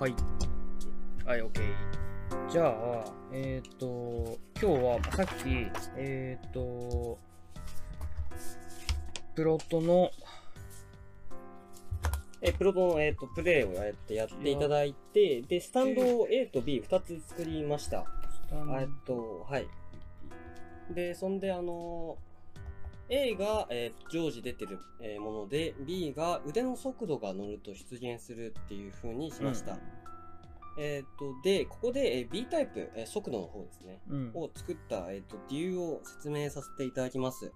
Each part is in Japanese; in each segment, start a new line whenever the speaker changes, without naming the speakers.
はい。はい、OK。じゃあ、えっ、と、今日はさっき、えっ、と、プロットの、
え、プロトの、えっ、と、プレイをやってやっていただいて、で、スタンドを A と B2 つ作りました。えっと、はい。で、そんで、あの A が、えー常時出てる、えーもので、B が腕の速度が乗ると出現するっていう風にしました。えっと、で、ここで、えー B タイプ、えー速度の方ですね。
うん。
を作った、えっと、理由を説明させていただきます。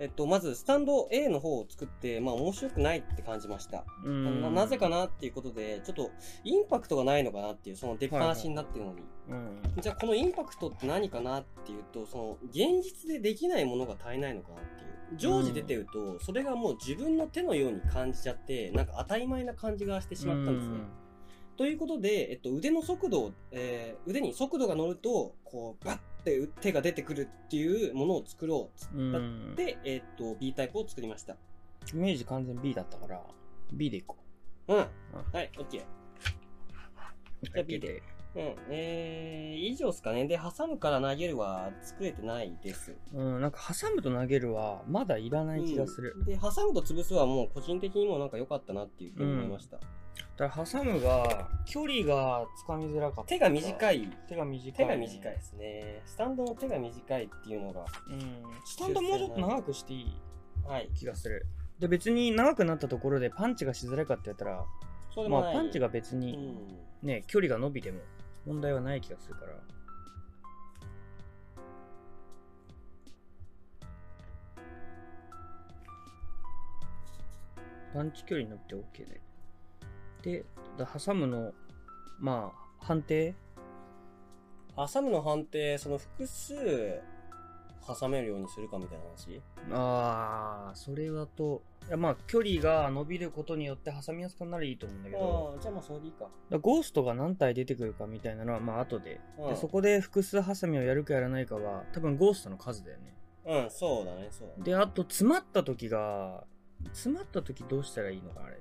えっと、まず、スタンド A の方を作って、まあ、面白くないって感じました。
うん。
ななぜかなっていうことで、ちょっと、インパクトがないのかなっていう、その出っ放しになってるのに。
うん。
じゃあ、このインパクトって何かなっていうと、その、現実でできないものが足りないのかなっていう。常時出てると、それがもう自分の手のように感じちゃって、なんか当たり前な感じがしてしまったんですね。ということで、えっと、腕の速度を、えー腕に速度が乗ると、こう、バッて手が出てくるっていうものを作ろうっつ。って、えっと、B タイプを作りました。
イメージ完全 B だったから、B でいこ
うん。はい、OK。じ
う。
ゃあ B で。うん。えー、以上ですかね。で、挟むから投げるは作れてないです。
うん、なんか挟むと投げるは、まだいらない気がする。
うんで、挟むと潰すはもう個人的にもなんか良かったなっていうふうに思いました。
だから挟むが、距離がつかみづらかった。
手が短い。
手が短い、
手が短いですね。スタンドの手が短いっていうのが、
うん。スタンドもうちょっと長くしていい
はい。
気がする。で、別に長くなったところでパンチがしづらいかってやったら、まあ
そうでもない。
パンチが別
う
に
ん。
ね、距離が伸びても問題はない気がするから。パンチ距離伸びて OK で。で、だ挟むの、まあ、判定？
挟むの判定、その複数挟めるようにするかみたいな話？
ああ、それだと、いやまあ、距離が伸びることによって挟みやすくなるいいと思うんだけど、
ああ、じゃあまあそれでいいか。
ゴーストが何体出てくるかみたいなのは、まあ、後で。
うん
で、そこで複数ハサミをやるかやらないかは、多分ゴーストの数だよね。
うん、そうだね、そうだね。
で、あと、詰まった時が、詰まった時どうしたらいいのか、あれ。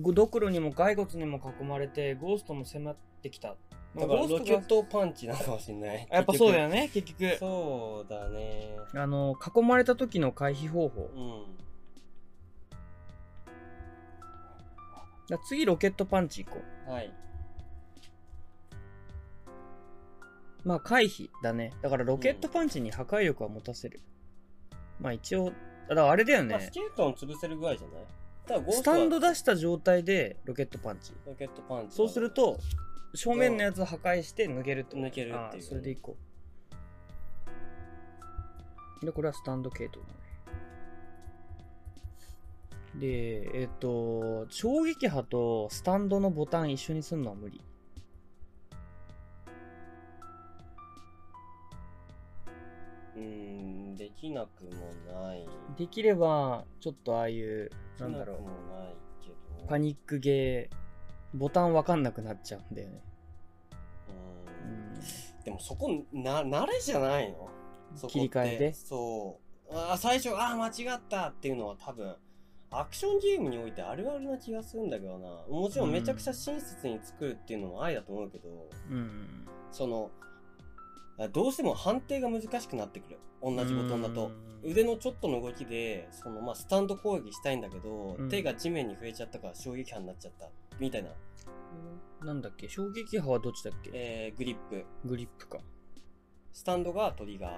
ごドクロにも骸骨にも囲まれて、ゴーストも迫ってきた。まあ
だから
ゴーストが
ロケットパンチなのかもしれない。
やっぱそうだ
よ。
よね、結局。
そうだね。
あの、囲まれた時の回避方法。
うん。
だ次、ロケットパンチ行こ
はい。
う。まあ、回避だね。だから、ロケットパンチに破壊力は持たせる。まあ、一応、だからあれだよ
まあ、
ね
ス。ケルトン潰せるぐらいじゃない？
スタンド出した状態でロケットパンチ。
ロケットパンチ。
そうする、と、正面のやつを破壊して抜けると。
抜けるっていう
それでいこう。で、これはスタンド系統だね。で、えっ、と、衝撃波とスタンドのボタン一緒にするのは無理。
うーん、できなくもない。
できれば、ちょっとああいう、
な
んだろう、
ど。
パニックゲー、ボタンわかんなくなっちゃうんだよね。
う
うんん。
でもそこ、な、慣れじゃないの？
切り替えで？
そう。あー最初、ああ、間違ったっていうのは多分、アクションゲームにおいてあるあるな気がするんだけどな。もちろんめちゃくちゃ親切に作るっていうのも愛だと思うけど、
うん。
その、あどうしても判定が難しくなってくる。同じボタンだと。
うん
腕のちょっとの動きで、その、まあ、スタンド攻撃したいんだけど、
うん
手が地面に触れちゃったから衝撃波になっちゃった。みたいな。
なんだっけ？衝撃波はどっちだっけ？
えー、グリップ。
グリップか。
スタンドがトリガー。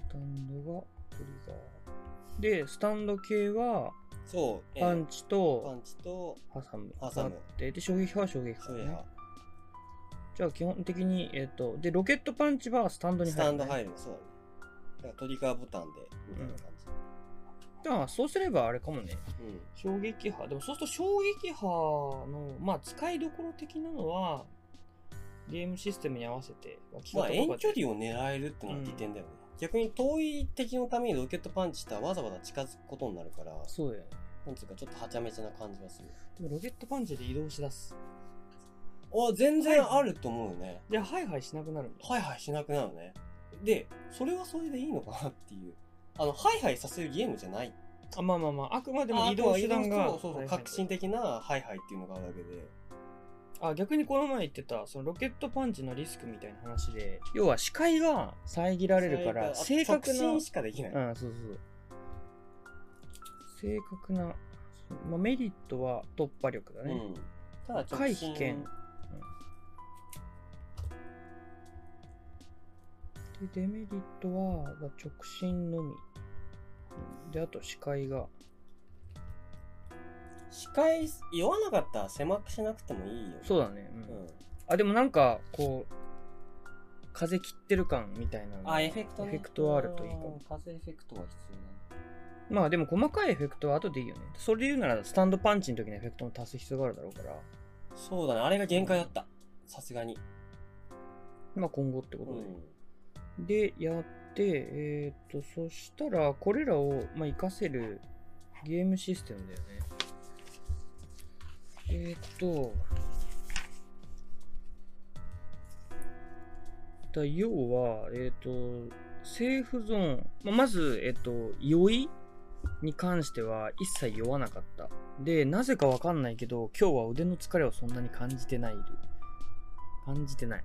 スタンドがトリガー。で、スタンド系は、
そう。えー
パンチ
パ
と
ンチと
挟む。
挟む
で、衝撃波は衝撃波、ね
衝撃波。。
じゃあ基本的に、えっ、と、で、ロケットパンチはスタンドに
ス
入る、ね。
タンド入る。そうだね。だからトリガーボタンで、みたいな感
じゃあ、そうすればあれかもね。
じ。うん。
衝撃波。でもそうすると衝撃波の、まあ、使いどころ的なのは、ゲームシステムに合わせて、脇
まあ、遠距離を狙えるってのが利点だよね。逆に遠い敵のためにロケットパンチしたらわざわざ近づくことになるから、
そうだよね。
なんつうかちょっとはちゃめちゃな感じがする。
でもロケットパンチで移動しだす。
あ、全然あると思うよね。
で、ハイハイしなくなるんだ。よ。
ハイハイしなくなるね。で、それはそれでいいのかなっていう。あの、ハイハイさせるゲームじゃない。
あまあまあまああくまでも移動手段が
そうそうそう革新的なハイハイっていうのがあるわけで。
あ逆にこの前言ってたそのロケットパンチのリスクみたいな話で要は視界が遮られるから正確な
しかできない、
うんそうそう正確な、まあ、メリットは突破力だね、
うん。ただ直
回
進
避権でデメリットはだ直進のみ。うんであと視界が。
視界酔わなかったら狭くしなくてもいいよ
そうだね、うん。
うん。
あでもなんかこう風切ってる感みたいなの。
あエフェクトね。
エフェクトあるといいかも。
うん風エフェクトは必
まあでも細かいエフェクトは後でいいよね。それで言うならスタンドパンチの時のエフェクトも足す必要があるだろうから。
そうだね。あれが限界だった。さすがに。
まあ今後ってこ
う
とで、
ん
でやってえっ、とそしたらこれらをまあ活かせるゲームシステムだよね。えっ、とだ要はえっ、とセーフゾーン、まあ、まずえっ、と酔いに関しては一切酔わなかった。でなぜかわかんないけど今日は腕の疲れをそんなに感じてない。感じてない。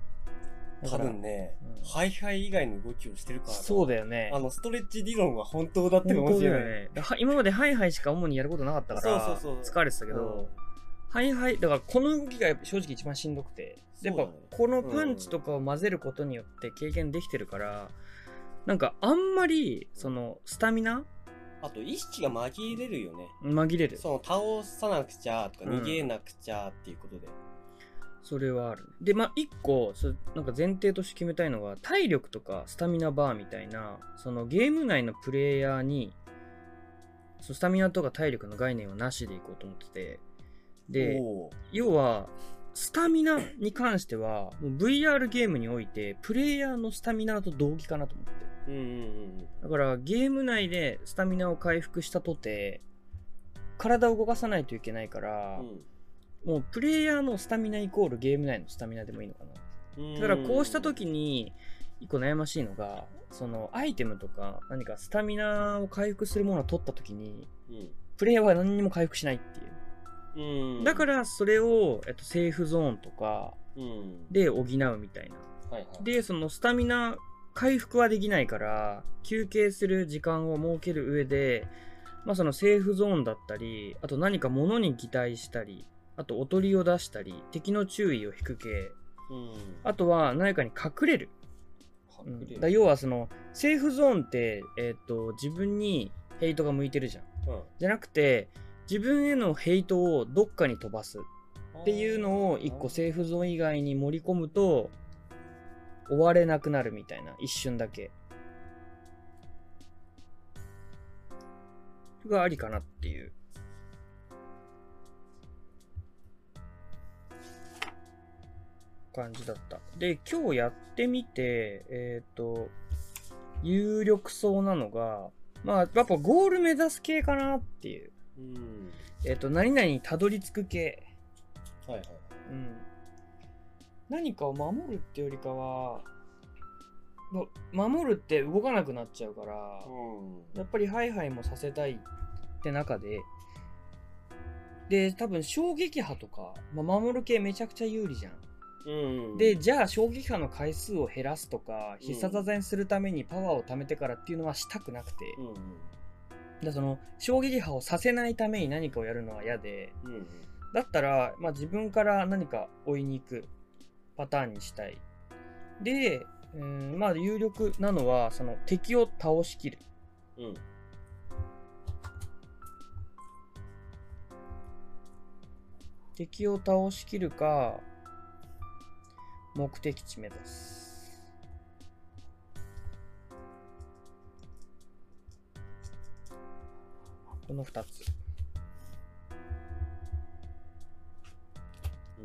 多分ね、
うん。
ハイハイ以外の動きをしてるから
そうだよね。
あのストレッチ理論は本当だっての
本当だ
面白い
よね今までハイハイしか主にやることなかったから
そうそうそう
疲れてたけど、ハイハイだからこの動きが正直一番しんどくて。やっぱこのパンチとかを混ぜることによって経験できてるから、なんかあんまりそのスタミナ
あと意識が紛れるよね。
紛れる。
その倒さなくちゃとか
うん。
逃げなくちゃっていうことで、
それはある。でまあ一個そなんか前提として決めたいのは体力とかスタミナバーみたいなそのゲーム内のプレイヤーにそうスタミナとか体力の概念はなしでいこうと思ってて。で要はスタミナに関しては VR ゲームにおいてプレイヤーのスタミナと同義かなと思って。
うんうんうん
だからゲーム内でスタミナを回復したとて体を動かさないといけないから、もうプレイヤーのスタミナイコールゲーム内のスタミナでもいいのかな。
うん。
だからこうした時に一個悩ましいのがそのアイテムとか何かスタミナを回復するものを取った時にプレイヤーは何にも回復しないっていう。
うんうん。
だからそれを、えっと、セーフゾーンとか
うん。
で補うみたいな。
はいはい。
でそのスタミナ回復はできないから休憩する時間を設ける上でまあそのセーフゾーンだったりあと何か物に擬態したりあとおとりを出したり敵の注意を引く系。
うん。
あとは何かに隠れる。うん
隠れる。
だ要はそのセーフゾーンって、えっと自分にヘイトが向いてるじゃん。じゃなくて自分へのヘイトをどっかに飛ばす。っていうのを一個セーフゾーン以外に盛り込むと終われなくなるみたいな。一瞬だけ。がありかなっていう感じだった。で今日やってみてえっ、と有力そうなのがまあやっぱゴール目指す系かなっていう。
うん。
えっ、と何々にたどり着く系。
はいはい。
うん、何かを守るってよりかはま守るって動かなくなっちゃうから
うん。
やっぱりハイハイもさせたいって中でで多分衝撃波とか、まあ、守る系めちゃくちゃ有利じゃん
うん
でじゃあ衝撃波の回数を減らすとか
うん。
必殺技にするためにパワーを貯めてからっていうのはしたくなくて、
うん
だその衝撃波をさせないために何かをやるのは嫌で。
うんうん。
だったら、まあ、自分から何か追いに行くパターンにしたい。で、うん、まあ有力なのはその敵を倒しきる。
うん。
敵を倒しきるか目的地目指す。この2つ。
う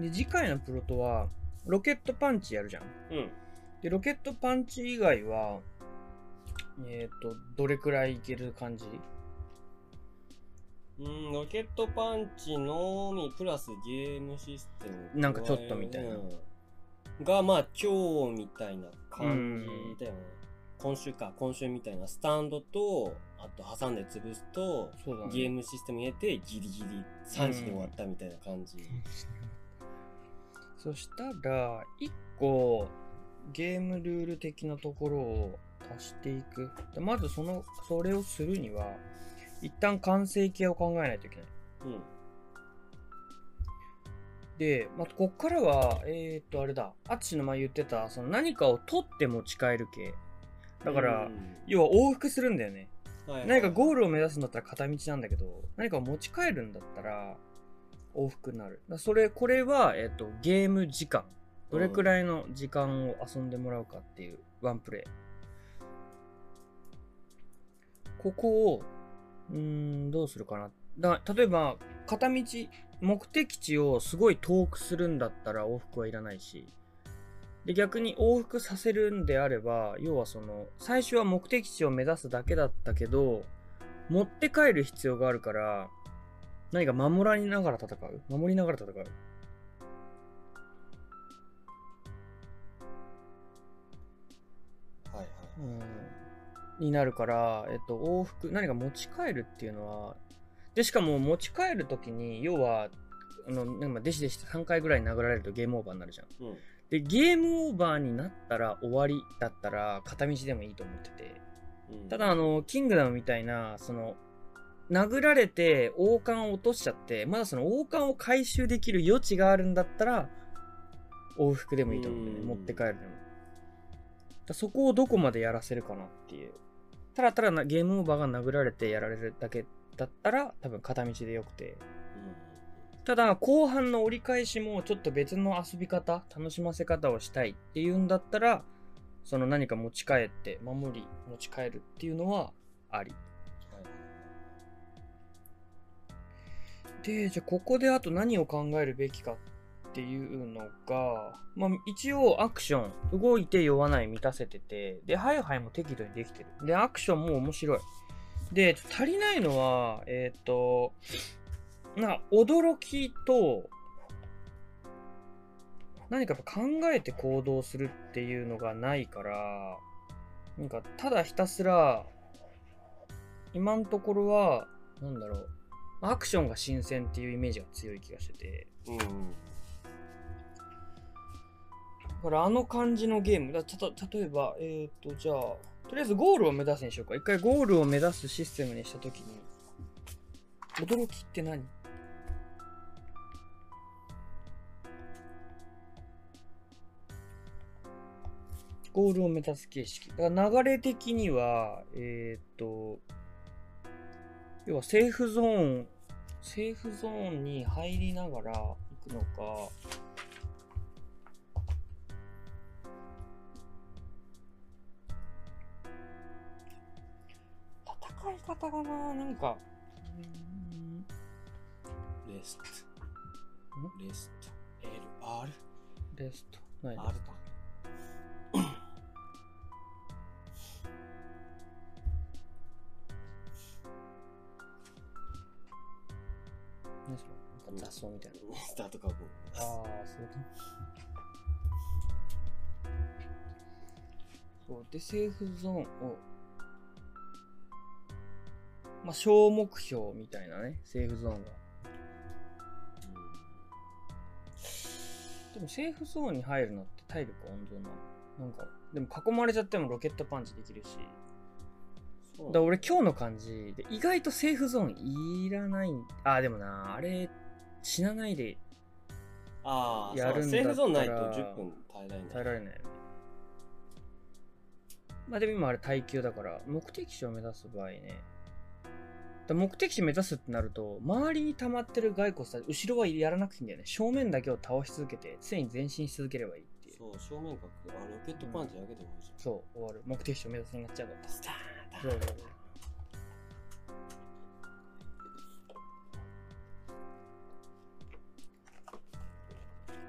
ん
で次回のプロトはロケットパンチやるじゃん。
うん
でロケットパンチ以外はえっ、とどれくらいいける感じ？
うん、ロケットパンチのみプラスゲームシステム。
なんかちょっとみたいな。
が、まあ今日みたいな感じだよね。今週か、今週みたいなスタンドと、あと挟んで潰すと、ね、ゲームシステム入れてギリギリ3時で終わったみたいな感じ。うん、
そしたら、1個ゲームルール的なところを足していく。まずその、それをするには、一旦完成形を考えないといけない。うん。で、まあ、こっからは、えー、っと、あれだ、あっちの前言ってた、その何かを取って持ち帰る系。だから、要は往復するんだよね。はいはい、何かゴールを目指すんだったら片道なんだけど、何かを持ち帰るんだったら、往復になる。それ、これは、えー、っと、ゲーム時間。どれくらいの時間を遊んでもらうかっていうワンプレイ。ここをうーん、どうするかな。だ例えば、片道、目的地をすごい遠くするんだったら往復はいらないし、で、逆に往復させるんであれば、要はその、最初は目的地を目指すだけだったけど、持って帰る必要があるから、何か守りながら戦う？守りながら戦う？はい
はい。うん
になるから、えっと、往復、何か持ち帰るっていうのは、で、しかも持ち帰るときに、要は、あの、なんかデシデシ3回ぐらい殴られるとゲームオーバーになるじゃん。うん、で、ゲームオーバーになったら終わりだったら、片道でもいいと思ってて。うん、ただ、あの、キングダムみたいな、その、殴られて王冠を落としちゃって、まだその王冠を回収できる余地があるんだったら、往復でもいいと思うんだよね。持って帰るでも。そこをどこまでやらせるかなっていう。ただただゲームオーバーが殴られてやられるだけだったら多分片道でよくて、ただ後半の折り返しもちょっと別の遊び方楽しませ方をしたいっていうんだったらその何か持ち帰って守り持ち帰るっていうのはあり、でじゃあここであと何を考えるべきかっっていうのが、まあ、一応アクション、動いて酔わない満たせてて、で、ハイハイも適度にできてる。で、アクションも面白い。で、足りないのは、えっ、ー、と、な、驚きと、何か考えて行動するっていうのがないから、なんか、ただひたすら、今のところは、なんだろう、アクションが新鮮っていうイメージが強い気がしてて、うん、からあの感じのゲーム、だた例えば、えっ、ー、と、じゃあ、とりあえずゴールを目指すにしようか。一回ゴールを目指すシステムにしたときに、驚きって何？ゴールを目指す形式。だから流れ的には、えっ、ー、と、要はセーフゾーン、セーフゾーンに入りながら行くのか、い方がな、なんか。
レスト。レスト。L、R?
レスト。ない
R か。
何それ？なんか雑草みたいな。
スタートカーブ。
ああ、そうだ。そう。で、セーフゾーンをまあ、小目標みたいなね、セーフゾーンが。でも、セーフゾーンに入るのって体力温存なの？なんか、でも囲まれちゃってもロケットパンチできるし。だから俺今日の感じで、意外とセーフゾーンいらない。あ、でもな、あれ、死なないで
やるんだセーフゾーンないと10分耐えられない。
耐えられない。まあでも今あれ耐久だから、目的地を目指す場合ね、目的地目指すってなると、周りに溜まってる骸骨さ、後ろはやらなくていいんだよね。正面だけを倒し続けて、常に前進し続ければいいっていう。
そう、正面角、あ、ロケットパンチだけでもいいじゃん。
そう、終わる。目的地を目指すになっちゃうから。スターそうそうそう。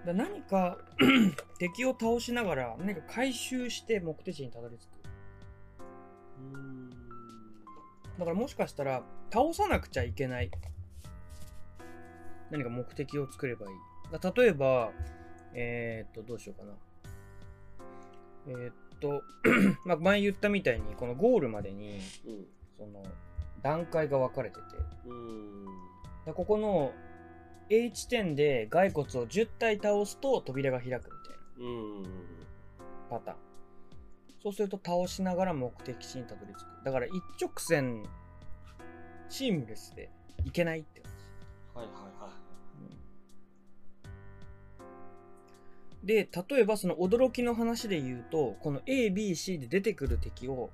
だ何か 敵を倒しながら何か回収して目的地にたどり着く。だからもしかしたら倒さなくちゃいけない何か目的を作ればいい。例えば、えー、っと、どうしようかな。えー、っと、まあ前言ったみたいに、このゴールまでに、うん、その、段階が分かれてて、うんここの A 地点で骸骨を10体倒すと扉が開くみたいなパターン。そうすると倒しながら目的地にたどり着く。だから一直線、シームレスでいけないって感じ。はいはいはい。で、例えばその驚きの話で言うと、この A、B、C で出てくる敵を、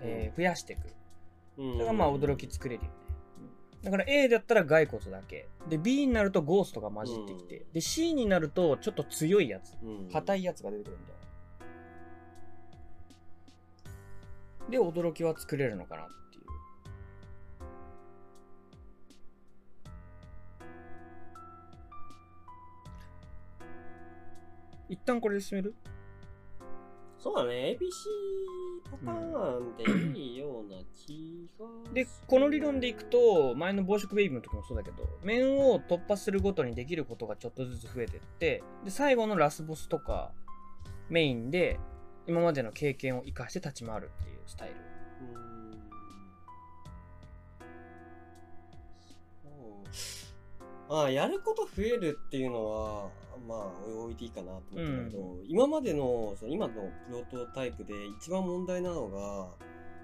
えー、増やしていく。それがまあ驚き作れるよね。だから A だったら骸骨だけ。で、B になるとゴーストが混じってきて。で、C になるとちょっと強いやつ。硬いやつが出てくるんだよ。で、驚きは作れるのかなっていう。一旦これで進める？
そうだね。ABC パターンでいいような気が、
で、この理論でいくと、前の暴食ベイビーの時もそうだけど、面を突破するごとにできることがちょっとずつ増えてって、で、最後のラスボスとか、メインで、今までの経験を生かして立ち回るっていうスタイル。
ああ、やること増えるっていうのは、まあ、置いていいかなと思ったけど、うん、今までの、その今のプロトタイプで一番問題なのが、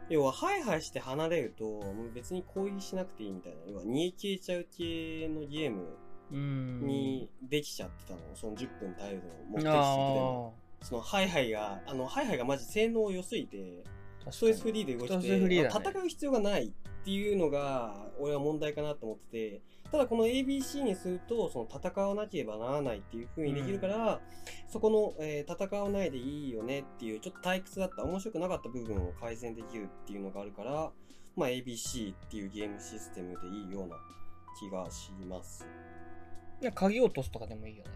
要は、ハイハイして離れると、もう別に攻撃しなくていいみたいな、要は、逃げ切れちゃう系のゲームにできちゃってたの、その10分耐えるの目的地でも。そのハイハイが、あの、ハイハイがマジ性能良すぎて、ストレスフリーで動いて、ね、戦う必要がないっていうのが、俺は問題かなと思ってて、ただこの ABC にすると、その戦わなければならないっていう風にできるから、うん、そこの、えー、戦わないでいいよねっていう、ちょっと退屈だった、面白くなかった部分を改善できるっていうのがあるから、まあ ABC っていうゲームシステムでいいような気がします。
いや、鍵落とすとかでもいいよね。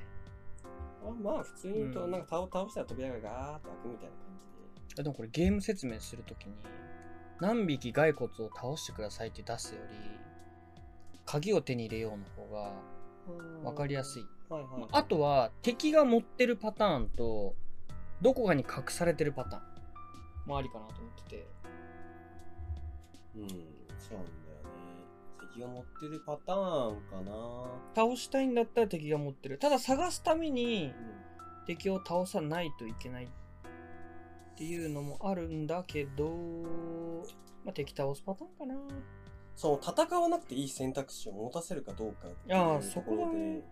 あまあ普通に言うと、なんか倒倒したら扉がガーッと開くみたいな感
じで。でもこれゲーム説明するときに、何匹骸骨を倒してくださいって出すより、鍵を手に入れようの方が分かりやすい。はいあとは敵が持ってるパターンとどこかに隠されてるパターンもありかなと思ってて。
うん、そうなんだ。敵が持ってるパターンかな。
倒したいんだったら敵が持ってる。ただ探すために敵を倒さないといけないっていうのもあるんだけど、まあ、敵倒すパターンかな。
その戦わなくていい選択肢を持たせるかどうかっていうところで。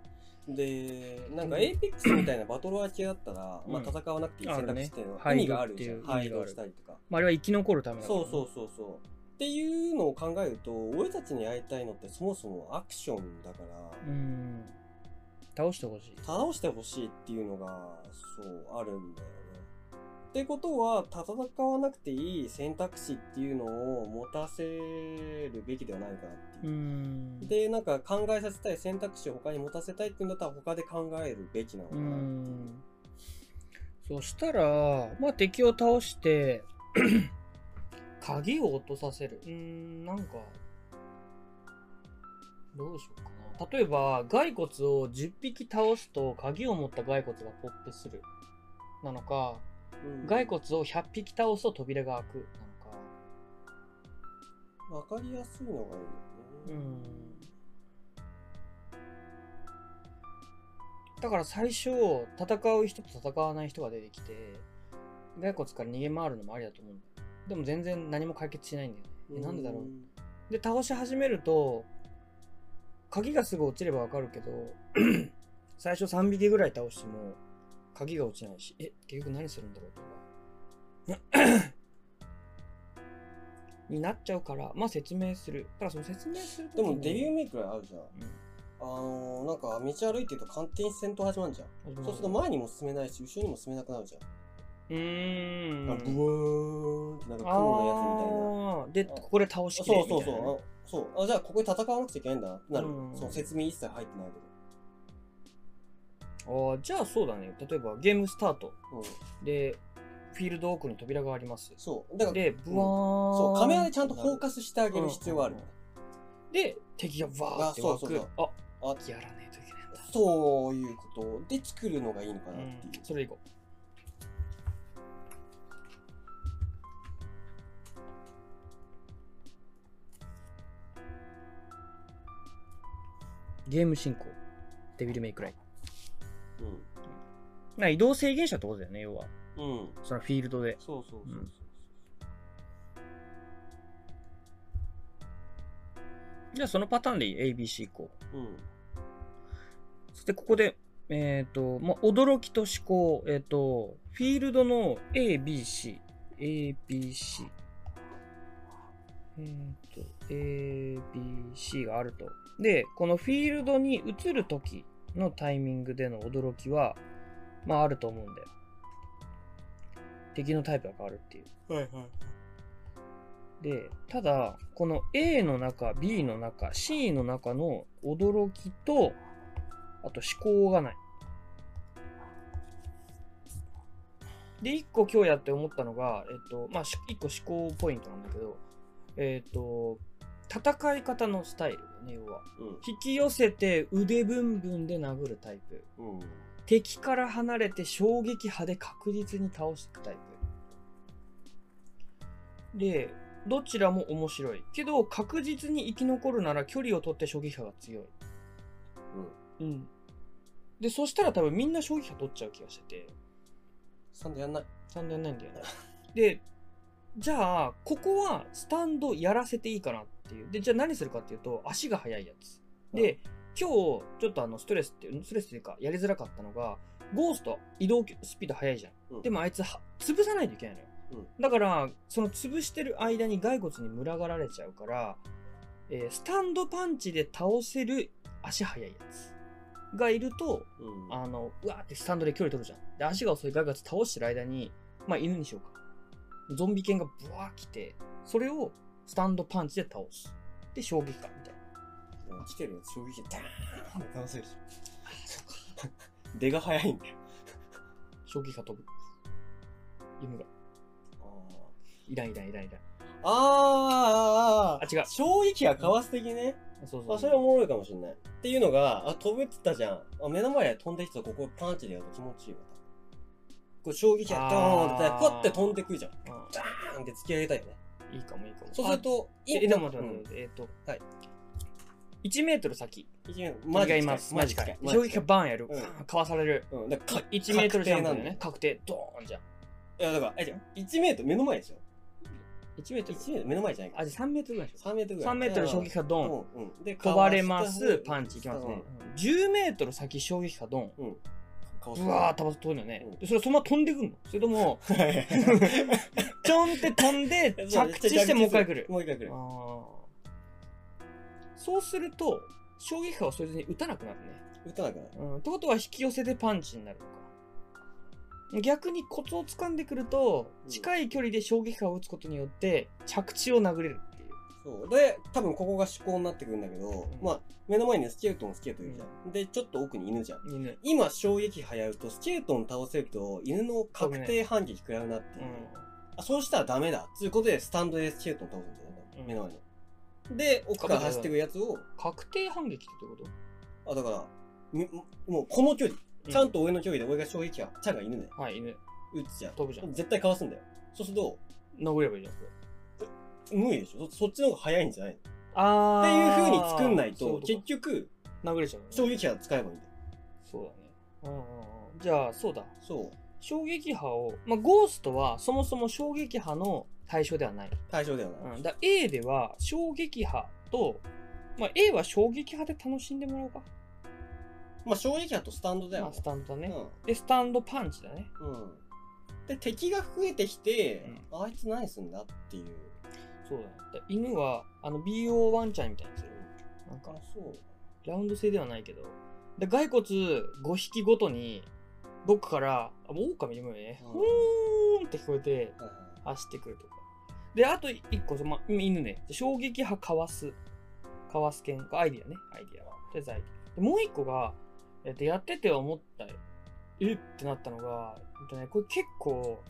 で、なんか Apex みたいなバトロワ系だったら、うん、まあ戦わなくていい選択肢っていうのは意味があるじゃん。配慮したりとか。
まあ、あれは生き残るため
だそうそうそうそう。っていうのを考えると、俺たちにやりたいのってそもそもアクションだから、うん。
倒してほしい。
倒してほしいっていうのが、そう、あるんだよってことは、戦わなくていい選択肢っていうのを持たせるべきではないかなっていう。うで、なんか考えさせたい選択肢を他に持たせたいっていうんだったら他で考えるべきなのかなっていう。
そしたら、まあ敵を倒して鍵を落とさせる。うん、なんか、どうしようかな。例えば、骸骨を10匹倒すと鍵を持った骸骨がポップする。なのか、骸骨を100匹倒すと扉が開く
なのか。わかりやすいのがいいよね。うん。
だから最初、戦う人と戦わない人が出てきて、骸骨から逃げ回るのもありだと思うんだよ。でも全然何も解決しないんだよね。なんでだろう。で、倒し始めると、鍵がすぐ落ちればわかるけど、最初3匹ぐらい倒しても、鍵が落ちないし、え、結局何するんだろうとか。になっちゃうから、まあ説明する。ただその説明する
でもデビューメイクあるじゃん。うん、あのー、なんか道歩いてると勝手に戦闘始まるじゃん。そうすると前にも進めないし、後ろにも進めなくなるじゃん。うーん。ブワーンってなんか雲の
やつみたいな。で、ここで倒しき
れるそうそうそう。そうあじゃあここで戦わなくちゃいけないんだなる。その説明一切入ってないけど。
ああ、じゃあそうだね。例えばゲームスタート。うん、で、フィールド奥に扉があります。
そう。
だから、で、ブワーン、
そう、カメラでちゃんとフォーカスしてあげる必要がある。
で、敵がバーって湧く。そうそうそうあ、あやらねえ
そういうことで作るのがいいのかなっていう。
うん、それでいこう。ゲーム進行。デビルメイクライ。うん。な移動制限者ってことだよね、要は。うん。そのフィールドで。
そうそうそうそう。うん
じゃあそのパターンでいい ?ABC 行こう。うん。そしてここで、えっ、ー、と、まあ、驚きと思考、えっ、ー、と、フィールドの ABC、ABC、えっ、ー、と、ABC があると。で、このフィールドに移るときのタイミングでの驚きは、まああると思うんだよ。敵のタイプが変わるっていう。はいはい。で、ただ、この A の中、B の中、C の中の驚きと、あと思考がない。で、一個今日やって思ったのが、えっと、まあ、一個思考ポイントなんだけど、えっと、戦い方のスタイルね、要は、うん、引き寄せて腕ブンブンで殴るタイプ、うん、敵から離れて衝撃波で確実に倒していくタイプ。でどちらも面白い。けど確実に生き残るなら距離を取って衝撃波が強い。うん、うん、でそしたら多分みんな衝撃波取っちゃう気がしてて。
3でやんない。
3でやんないんだよね。でじゃあここはスタンドやらせていいかなっていう。でじゃあ何するかっていうと足が速いやつ。で、今日ちょっとあのストレスっていうストレスっていうかやりづらかったのがゴースト移動スピード速いじゃん、うん、でもあいつは潰さないといけないのよ、うん、だからその潰してる間に骸骨に群がられちゃうから、えー、スタンドパンチで倒せる足速いやつがいると、うん、あのうわーってスタンドで距離取るじゃん。で足が遅い骸骨倒してる間にまあ犬にしようかゾンビ犬がブワー来てそれをスタンドパンチで倒すで衝撃かみたいな
来てるやつ衝撃でダーンって倒せるじゃん。あそうか。出が早いんだよ。
衝撃が飛ぶ。犬が。ああ。いらんいらんいらんいらん。
あ
あ、あ、違う。
衝撃がかわす的ね。そうそうあ、それはおもろいかもしれない。っていうのが、あ、飛ぶって言ったじゃん。あ、目の前で飛んできたここパンチでやると気持ちいいわ。これ衝撃がドーンって、パッて飛んでくるじゃん。ジャーンって突き上げたいよね。
いいかもいいかも。
そうすると、
え、でも、えっと、はい。1メートル先。1メートル。マジがいます。マジかい。衝撃がバーンやる。かわされる。うん。だか1メートルジャンプだよね。確定。ドーンじゃん。
いや、だから、え、じゃ1メートル目の前ですよ。
1メートル
?1 メートル目の前じゃないか。
あ、じゃ3メートルぐらいで
しょ。3メートルぐらい。3
メートル衝撃波ドン。うん。で、飛ばれます。パンチいきますね。10メートル先衝撃波ドン。うん。うわー、飛ばす飛ぶのね。で、それそのまま飛んでくんのそれとも、ちょんって飛んで、着地してもう一回来る。
もう一回来る。
そうすると、衝撃波をそれに打たなくなるね。
打たなくなる。
うん。ってことは引き寄せでパンチになるのか。逆にコツを掴んでくると、近い距離で衝撃波を打つことによって、着地を殴れる。
そう。で、多分ここが思考になってくるんだけど、うん、まあ、目の前にスケルトン、スケルトンいるじゃん。うん、で、ちょっと奥に犬じゃん。犬。今、衝撃波やると、スケルトン倒せると、犬の確定反撃食らうなっていう。あ、そうしたらダメだ。ということで、スタンドでスケルトン倒すんだよね。目の前の。で、奥から走っていくやつを。
確定反撃って
こと？あ、だから、もうこの距離、ちゃんと上の距離で俺が衝撃は、ちゃんが犬ね。
はい、犬。
撃つじゃん。
飛ぶじゃん。
絶対かわすんだよ。そうすると、
殴ればいいじゃん、
無理でしょ？そっちの方が早いんじゃないの？あっていう風に作んないと、結局、
殴れちゃう、
衝撃波使えばいいんだよ。
そうだね。うんうんうん。じゃあ、そうだ。
そう。
衝撃波を、まあ、ゴーストはそもそも衝撃波の対象ではない。
対象ではない。
うん、だ A では衝撃波と、まあ、A は衝撃波で楽しんでもらおうか。
まあ、衝撃波とスタンドだよ、
まあ、スタンドだね、うん、で、スタンドパンチだね。う
ん。で、敵が増えてきて、うん、あいつ何すんだっていう。
そうだね。犬は、あの、BO ワンちゃんみたいにする。
なんか、そう。
ラウンド制ではないけど。で、骸骨5匹ごとに、どっかから、あ、もう狼でもね、ふーんって聞こえて、走ってくるとか。で、あと1個、ま、犬ね。衝撃波かわす。かわす剣か、アイディアね。アイディアは。とりあえずアイディア。で、もう1個が、えっと、やってて思ったえってなったのが、えっとね、これ結構、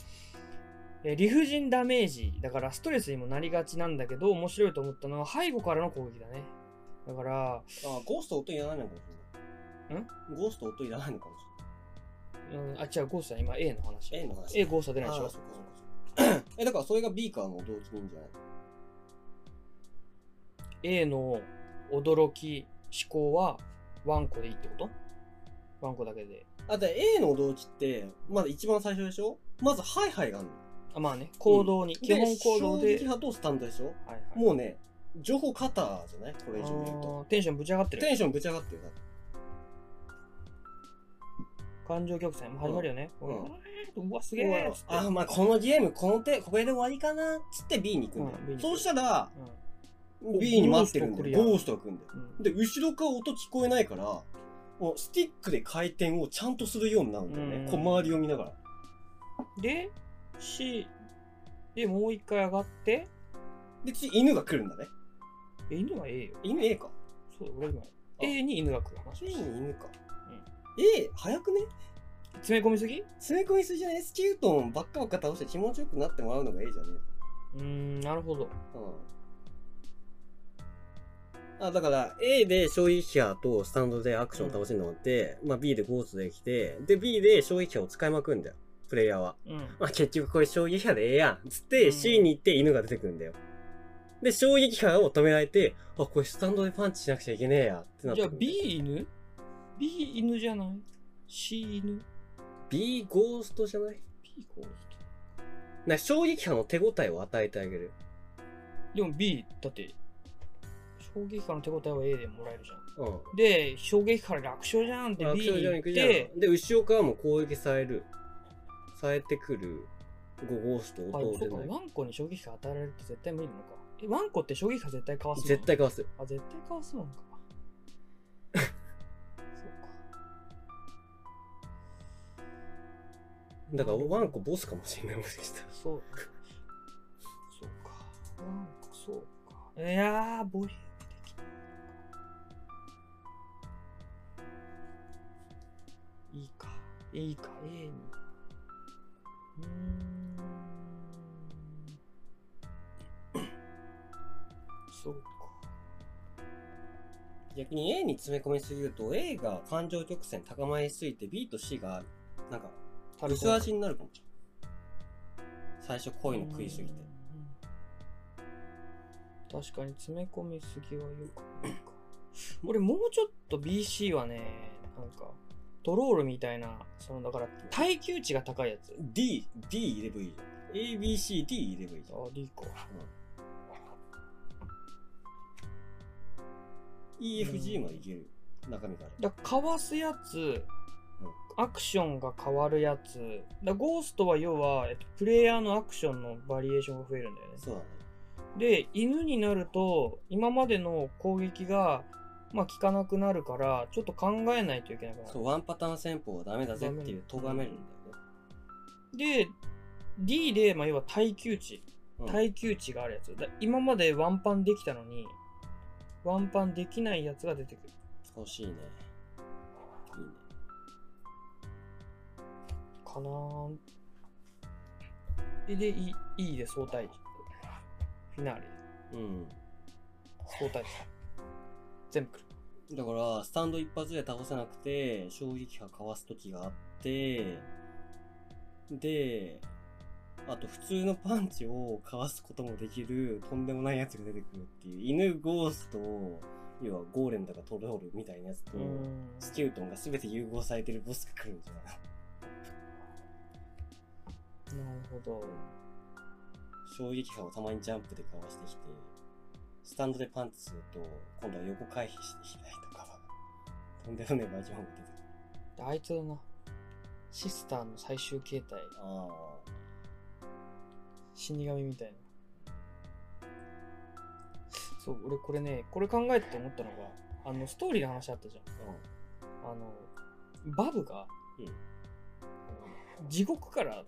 え理不尽ダメージ。だからストレスにもなりがちなんだけど、面白いと思ったのは背後からの攻撃だね。だから、あ
ゴースト音いらないのかもしれない。ゴースト音いらないのかもし
うん、あ、違う、ゴーストは今 A の話。
れない。A の話。
A ゴースト出ないでしょ？
そうかそうかそうか え、だからそれが B からの動機でいいんじゃない
？A の驚き、思考はワンコでいいってこと？ワンコだけで。
あ、で A の動機って、まだ一番最初でしょ？まずハイハイがあるの。
あまあね、行動に、基本行動で。
衝撃波とスタンドでしょ？
はいはい、
もうね、情報カターじゃない？これ以上言うと。
テンションぶち上がってる
テ。ンションぶち上がってるだって
感情曲線も始まるよね。
うん
うわ、すげえ。
あ、まあこのゲーム、この手、これで終わりかな？っつって B に行くんだよ。
うん
そうしたら、
うん
B に待ってるんだよ。
ゴ
ゴーストが来るんだよ。
うん
で、後ろから音聞こえないから、もうスティックで回転をちゃんとするようになるんだよね。
うん
こう周りを見ながら。
で、C、で、もう一回上がって、
で、次犬が来るんだね。
え犬は A よ。
犬 A か。
そうだ、俺今。A に犬が来る話。
A に犬か。
うん
A、早くね？
詰め込みすぎ？
詰め込みすぎじゃないスキュートンばっかばっか倒して気持ちよくなってもらうのが A じゃね
うーん、なるほど。
うん。あ、だから、A で衝撃波とスタンドでアクションを倒してるのって、まあ B でゴーストできて、で B で衝撃波を使いまくんだよ。プレイヤーは。
うん。
まあ結局これ衝撃波でええやん。つって
うん
C に行って犬が出てくるんだよ。で、衝撃波を止められて、あ、これスタンドでパンチしなくちゃいけねえや。ってなって
じゃあ B 犬 ?B 犬じゃない ?C 犬
？B ゴーストじゃない
?B ゴース
な衝撃波の手応えを与えてあげる。
ト。でも B、だって、衝撃波の手応えは A でもらえるじゃん。
うん。
で、衝撃波楽勝じゃんって B に行って、
で、後ろからも攻撃される。されてくる。ゴゴースト
あ、
を通せない。
ワンコに衝撃波与えられるって絶対無理なのか。え、ワンコって衝撃波絶対かわすの？
絶対かわす。
あ、絶対かわすもんか。そうか。
だからワンコボスかもしれない、もしかしたら。
そう。そうか。ワンコ、そうか。いやー、ボリュームできないいいか。いいか、A に。そうか。
逆に A に詰め込みすぎると A が感情曲線高まりすぎて B と C がなんか薄味になるかもしれない。最初濃いの食いすぎて。
うん確かに詰め込みすぎはよくないか俺もうちょっと BC はねなんかトロールみたいなそのだから耐久値が高いやつ
D、D 入ればいいじゃん。A, B, C, D 入ればいいじゃん。
あ D か
E, F, G までいける。中身から。
だかわすやつアクションが変わるやつ。だゴーストは要は、えっと、プレイヤーのアクションのバリエーションが増えるんだよね。
そうだね。
で犬になると今までの攻撃がまあ効かなくなるからちょっと考えないといけなくなる。
そう、ワンパターン戦法はダメだぜっていう、咎めるんだよね。
で D で、まあ、要は耐久値。
うん。
耐久値があるやつ。だ今までワンパンできたのにワンパンできないやつが出てくる
欲しいね。いいね。
かなーえで E, e で相対フィナーレ
うん。
相対全部来る
だから、スタンド一発で倒せなくて、衝撃波かわす時があって、で、あと普通のパンチをかわすこともできる、とんでもないやつが出てくるっていう、犬ゴースト、要はゴーレムだかトロールみたいなやつと、スキュートンが全て融合されてるボスが来るんじゃない？
なるほど。
衝撃波をたまにジャンプでかわしてきて、スタンドでパンチすると、今度は横回避してきたりとか、とんでもないバージョンが出てくる。
であいつだな。シスターの最終形態。
あ
死神みたいな。そう俺これねこれ考えてて思ったのがあのストーリーの話あったじゃん。
あ、
あのバブが、
うん。
地獄から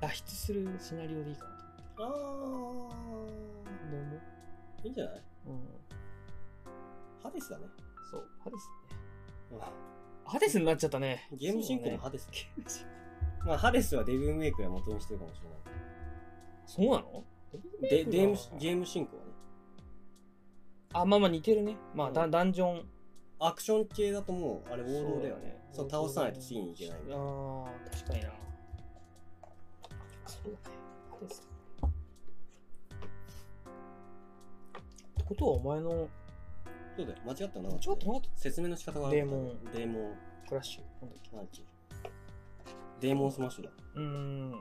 脱出するシナリオでいいかなと
ああ
どう思
いいんじゃない？
ううん。
ハデスだね。
そうハデスね。ハデスになっちゃったね。
ゲーム進行も
そう,、
ハデス。
ゲーム進行
まあ、ハデスはデビルメイクが元にしてるかもし
そうなの？
で、ゲーム、ゲーム進行はね。
あまあまあ似てるねまあ、
うん
ダダンジョン
アクション系だともう、あれ王道だよね。そう、倒さないと次に行けない。
ああ、確かにな。そうだね。ですってことはお前の
そうだよ。間違ったな。
間違ってなかった？
説明の仕方があ
る。デーモン。
デーモン。
クラッシュ。なんだっけ？
なんだっけ？デーモンスマッシュだ。
うーん。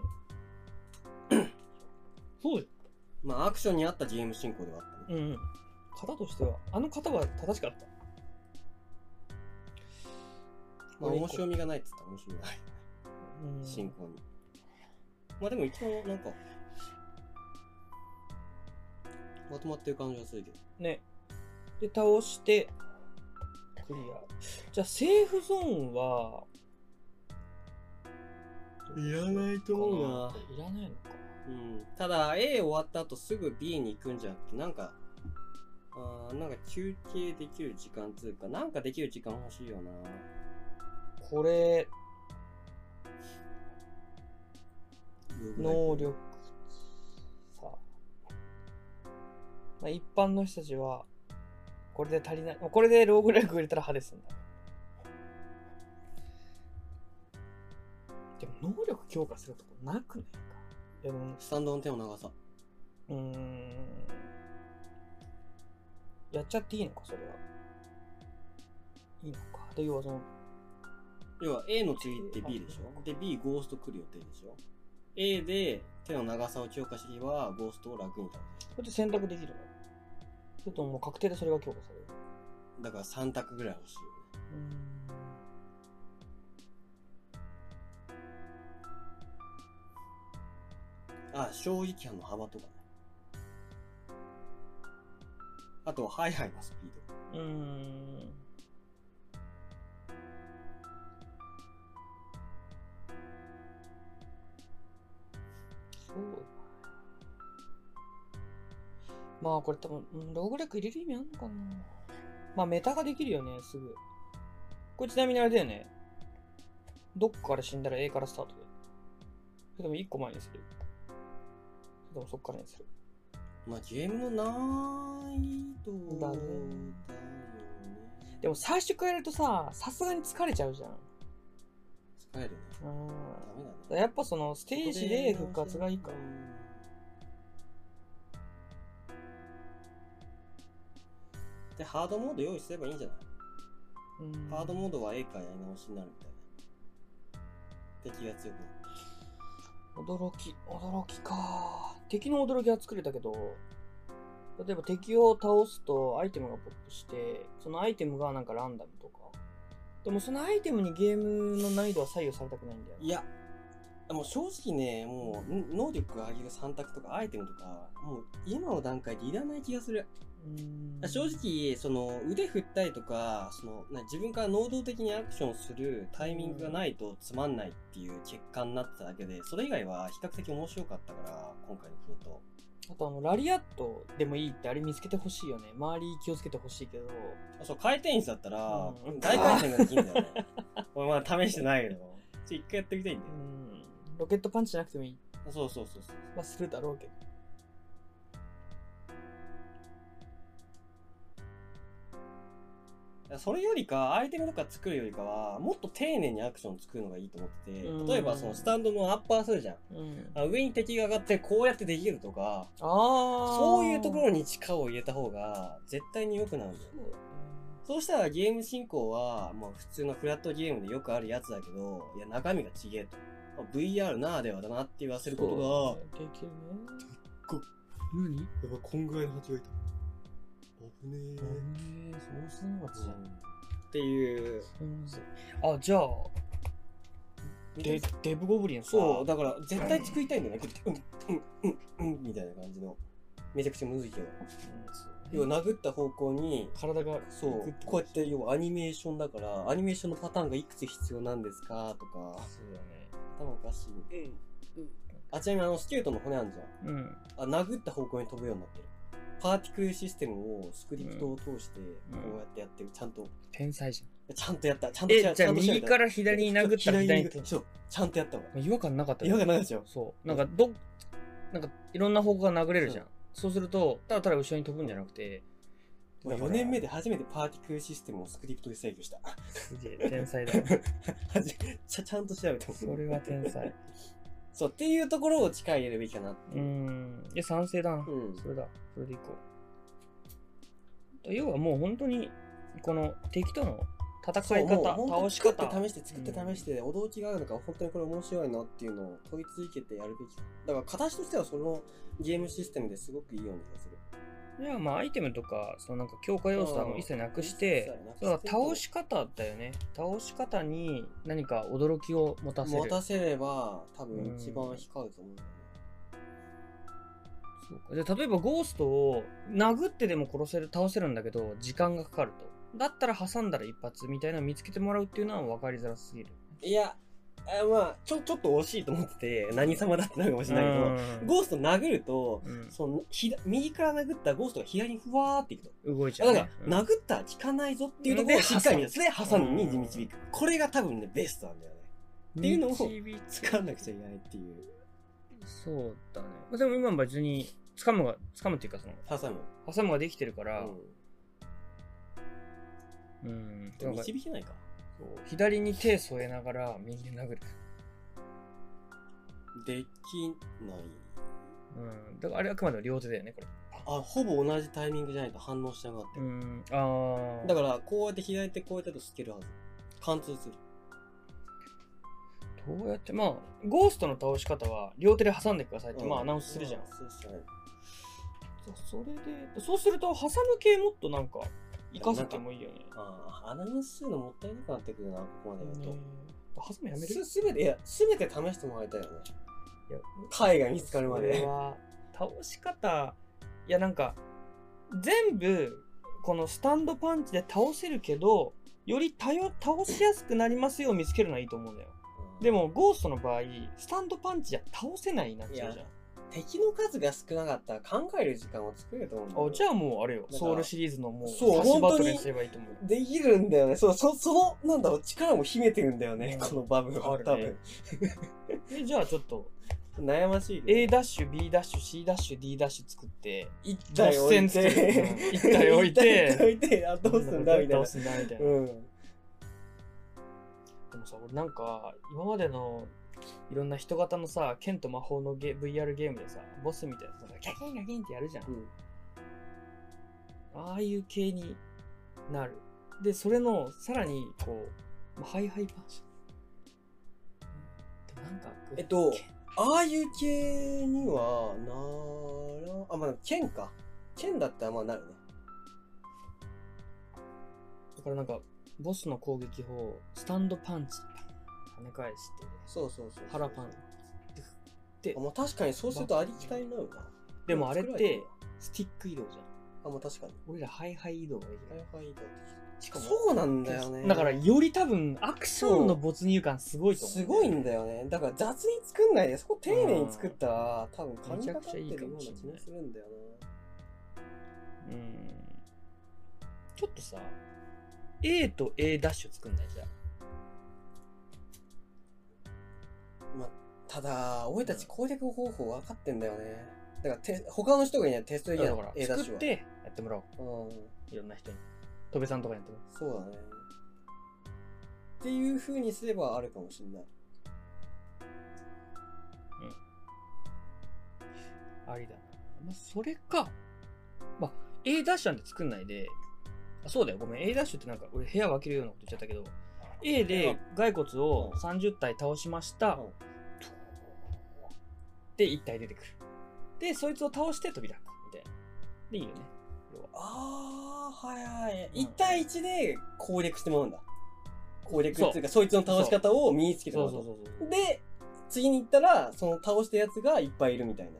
そうよ。
まあ、アクションに合ったゲーム進行ではあった
ね。うん。型としては、あの型は正しかった。
まあ、面白みがないって言ったら面白みがない。進行に。まあでも一応なんか、まとまってる感じはするけど。
ね。で、倒して、クリア。じゃあ、セーフゾーンは、
いらないと思うな。
いらないの？か。
うん。ただ、A 終わった後すぐ B に行くんじゃなくて、なんか、あなんか休憩できる時間つうか、なんかできる時間欲しいよな。
これ、能力さ、まあ、一般の人たちは、これで足りない。これでローグライク入れたら派ですんだ。でも能力強化するとこなくないか？
でも、スタンドの手の長さ。
うーん。やっちゃっていいのか、それは。いいのか。で、要はその、
要は A の次って B でしょ？で、B ゴースト来る予定でしょ？A で手の長さを強化しれば、ゴーストを楽に倒
す。これで選択できるの？それとももう確定でそれが強化される
だから3択ぐらい欲しいよね。あ、正直波の幅とかね。あと、ハイハイのスピード。うん。
そうまあこれ多分、ローグラック入れる意味あんのかなまあメタができるよね、すぐ。これちなみにあれだよね。どっから死んだら A からスタートで。でも1個前にする。でもそっからにする。
まあゲームの難易度だね。
でも最初からやるとさ、さすがに疲れちゃうじゃん。
疲れるね。うん。ダメ
だね。やっぱそのステージで復活がいいか。
で、ハードモード用意すればいいんじゃない？ハードモードは A かやり直しになるみたいな。敵が強く
な驚き、驚きか。敵の驚きは作れたけど、例えば敵を倒すとアイテムがポップして、そのアイテムがなんかランダムとか。でもそのアイテムにゲームの難易度は左右されたくないんだよ。
いや、もう正直ね、もう能力が上げる3択とかアイテムとか、もう今の段階でいらない気がする。正直、その腕振ったりとか、その自分から能動的にアクションするタイミングがないとつまんないっていう結果になってただけで、それ以外は比較的面白かったから、今回のプロト。
あとあの、ラリアットでもいいってあれ見つけてほしいよね。周り気をつけてほしいけど。
そう、回転率だったら、うん、大回転ができるんだよね。俺まだ試してないけど。ちょ、一回やってみたいんだよ。
うん。ロケットパンチじゃなくてもいい。
そうそうそうそう。
まあ、するだろうけど。
それよりか、アイテムとか作るよりかは、もっと丁寧にアクション作るのがいいと思ってて、例えばそのスタンドのアッパーするじゃん。うん、上に敵が上がってこうやってできるとか、そういうところに力を入れた方が絶対に良くなるんだよ。そうしたらゲーム進行は、まあ普通のフラットゲームでよくあるやつだけど、いや中身が違えと。VR ならではだなって言わせることが、できるね。何やっぱこんぐらいの蜂がいた。危ねえ。そうすんのかじゃん。っていう。
あ、じゃあ、デデブゴブリン
そう、だから絶対作りたいんだよね。うん、うん、うん、うん、みたいな感じの。めちゃくちゃむずいけど。要は殴った方向に
体が
そうこうやって要はアニメーションだからアニメーションのパターンがいくつ必要なんですかとかそうだね頭おかしい、うん、あちなみにあのスケートの骨あんじゃん、うん、あ殴った方向に飛ぶようになってる。パーティクルシステムをスクリプトを通してこうやってやってる、ちゃんと。
天才じ
ゃん。ちゃんとやった。ちゃんと
えじゃあ右から左に殴ったら左に
そう。ちゃんとやったわ
違和感なかった
違和感なかったですよ
そう。なんかどなんかいろんな方向が殴れるじゃん。そうするとただただ後ろに飛ぶんじゃなくて
4年目で初めてパーティクルシステムをスクリプトで制御した。
すげえ、天才だ
ちゃちゃんと調べて
それは天才。
そう、っていうところを力入れるべきかな
うん。いや、賛成だな。うん。それだ。それでいこう。要はもう本当に、この敵との戦い方、倒し方。
試して作って試して、驚きがあるのか、本当にこれ面白いなっていうのを問い続けてやるべき。だから形としてはそのゲームシステムですごくいいような気がする。
じゃあまあアイテムとか、そのなんか強化要素はもう一切なくして、倒し方だよね。倒し方に何か驚きを持たせる。
持たせれば多分一番光ると思うんだよね。
そうか。じゃあ例えばゴーストを殴ってでも殺せる、倒せるんだけど、時間がかかると。だったら挟んだら一発みたいなのを見つけてもらうっていうのは分かりづらすぎる。
いや、あまあ、ちょ、ちょっと惜しいと思ってて、何様だってなるかもしれないけど、ゴースト殴ると、うん、その、ひ右から殴ったゴーストが左にふわーっていくと。
動いちゃう、
ね。だから、殴ったら効かないぞっていうところをしっかり見て、それで挟むに導く。これが多分ね、ベストなんだよね。っていうのを使わなくちゃいけないっていう。
そうだね。でも今別に、掴むが、掴むっていうかその、
挟む。
挟むができてるから、
うん。うん。導けないか。
左に手添えながら右で殴る。
できない。
うん。だからあれあくまでも両手だよね、これ。
あ、ほぼ同じタイミングじゃないと反応しなかった。うん。ああ。だから、こうやって左手こうやってと透けるはず。貫通する。
どうやって、まあ、ゴーストの倒し方は両手で挟んでくださいって、まあアナウンスするじゃん。そうですね。それで、そうすると挟む系もっとなんか、行かせてもいいよね。
ああ、アナウンスするのもったいなくなってくるな、ここまでやると。
ハサミやめる？
すすべて、いや、すべて試してもらいたいよね。いや、貝が見つかるまで。
倒し方、いや、なんか、全部、このスタンドパンチで倒せるけど、より倒しやすくなりますよう見つけるのはいいと思うんだよ。でも、ゴーストの場合、スタンドパンチじゃ倒せないになっちゃうじゃん。
敵の数が少なかったら考える時間を作れると思う。
あ、じゃあもうあれよ。ソウルシリーズのもう、
そう、本当にすればいいと思う。できるんだよね。そう、そ、その、なんだろう、力も秘めてるんだよね。うん、このバブは、多分。
え、じゃあちょっと、
悩ましい、
ね。A ダッシュ、B ダッシュ、C ダッシュ、D ダッシュ作って、
一体置いて、
一体置いて、
置いて、あ、どうすんだみたいな。どうすんだみたいな。うん。で
もさ、俺なんか、今までのいろんな人型のさ、剣と魔法のゲ VR ゲームでさ、ボスみたいなさ、キャキンキャキンってやるじゃん。うん、ああいう系になる。で、それの、さらに、こう、ハイハイパンチ。
でなんか、えっと、ああいう系にはなら、あ、まあ、剣か。剣だったらまあなるね。
だからなんか、ボスの攻撃法、スタンドパンチ跳ね返して、
そうそうそう
腹パン
で、まあ確かにそうするとありきたりになるな。
でもあれって、スティック移動じゃん。
あ、まあ確かに。
俺らハイハイ移動ができ
る。ハイハイ移動できる。しかも、そうなんだよね。
だからより多分アクションの没入感すごいと思う。
すごいんだよね。だから雑に作んないで、そこ丁寧に作ったら、多分神がかってるような気もするんだよ
な。うん。ちょっとさ、A と A ダッシュ作んない？じゃん。
ただ、俺たち攻略方法分かってんだよね。だからて、他の人がいないテストできないから、
A ダッシュは。作ってやってもらおう。うん。いろんな人に。戸部さんとかやっても
そうだね。っていう風にすればあるかもしんない。
うん。ありだな。まあ、それか。まあ、A ダッシュなんて作んないで、あ、そうだよ。ごめん。A ダッシュってなんか、俺部屋分けるようなこと言っちゃったけど、A で骸骨を30体倒しました。で、1体出てくる。で、そいつを倒して飛び出く。みたいな。で、いいよね。
ああ、はいはい。1対1で攻略してもらうんだ。攻略っていうか、そいつの倒し方を身につけてもらう。で、次に行ったら、その倒したやつがいっぱいいるみたいな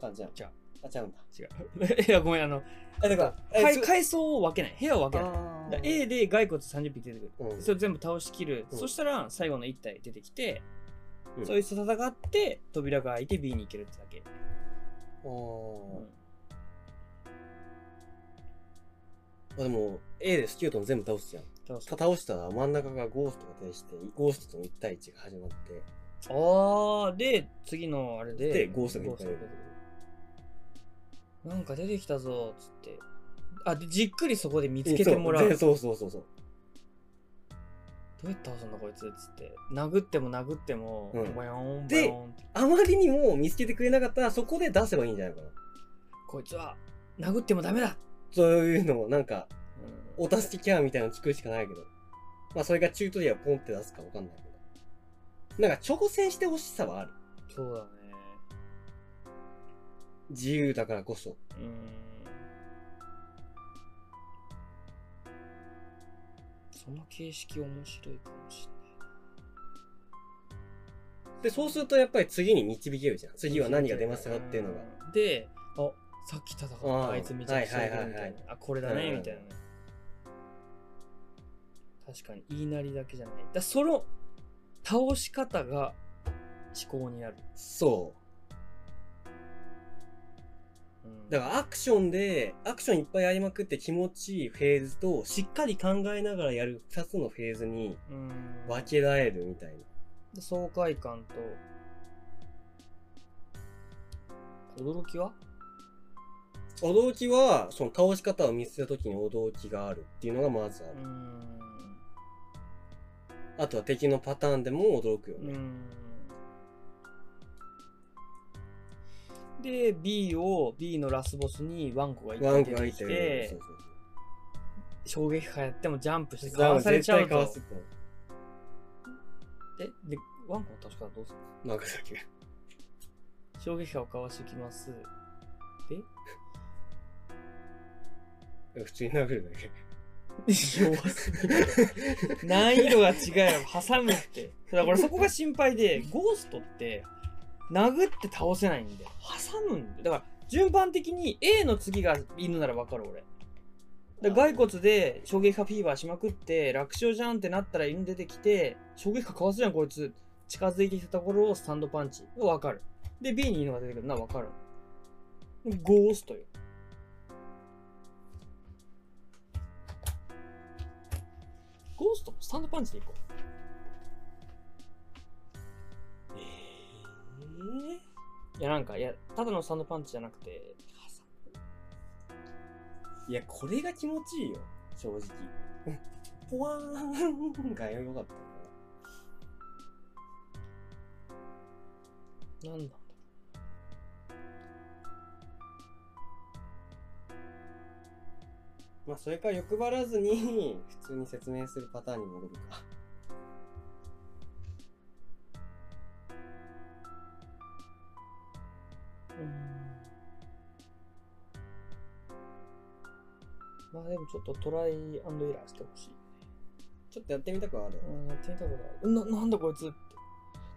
感じじゃん。
じゃ
あ、ちゃうんだ。
違う。いや、ごめん、あの、
あ、だか
ら、階層を分けない。部屋を分けない。A で骸骨30匹出てくる。うん、それ全部倒しきる。うん、そしたら、最後の1体出てきて、うん、そいつと戦って、扉が開いて B に行けるってだけ。あ、
あでも、A でスキュートン全部倒すじゃん。倒倒したら真ん中がゴーストが出して、ゴーストとの1対1が始まって。
ああ、で、次のあれで。
で、ゴーストがいっぱいいる。
なんか出てきたぞ、つって。あでじっくりそこで見つけてもらう
そうそうそうそう
どうやって遊んだこいつ？っつって。殴っても殴っても、
うん。
ボヨーンボ
で
ヨーンって。
あまりにも見つけてくれなかったらそこで出せばいいんじゃないかな
こいつは殴ってもダメだ、
そういうのをなんか
うん。
お助けキャラみたいなの作るしかないけど。まあそれがチュートリアルポンって出すかわかんないけど。なんか挑戦してほしさはある。
そうだね。
自由だからこそ。
うんその形式面白いかもし
でそうするとやっぱり次に導けるじゃん次
れな
はい何が出ますよっていうのが
んであさっき戦った
あ
いつめちゃくちゃいるみたいな、
はいはいはいはい。
あこれだね
うん
みたいな。ね確かに。言いなりだけじゃない。だその倒し方が思考になる、
そう。
うん
だからアクションでアクションいっぱいやりまくって気持ちいいフェーズとしっかり考えながらやる2つのフェーズに
うん。
分けられるみたいな。
で爽快感と驚きは？
驚きはその倒し方を見せた時に驚きがあるっていうのがまずある、
うん。
あとは敵のパターンでも驚くよね、
で B を B のラスボスにワンコが一
ワ
回
ンコがいて
出てきて
そうそう。
衝撃波やってもジャンプして
そう
かわされちゃうと。えでワンコの倒し方どうする
なんかだけ。
衝撃波をかわしてきます。で？
普通に殴るだけ。
弱すぎる。難易度が違う。よ挟むって。だからそこが心配で ゴーストって殴って倒せないんで。挟むんで。だから順番的に A の次が犬なら分かる俺。だから骸骨で衝撃波フィーバーしまくって楽勝じゃんってなったら犬出てきて衝撃波かわすじゃんこいつ。近づいてきたところをスタンドパンチ。が分かる。で B に犬が出てくるの。は分かる。ゴーストよ。ゴーストもスタンドパンチでいこいやなんかいやただのスタンドパンチじゃなくて
いやこれが気持ちいいよ。正直。ポワーンがよかった。
なんだ。
まあそれから欲張らずに普通に説明するパターンに戻るか
ちょっとトライアンドエラーしてほしい。
ちょっとやってみたくはある
うん、やってみたことある。な、なんだこいつって。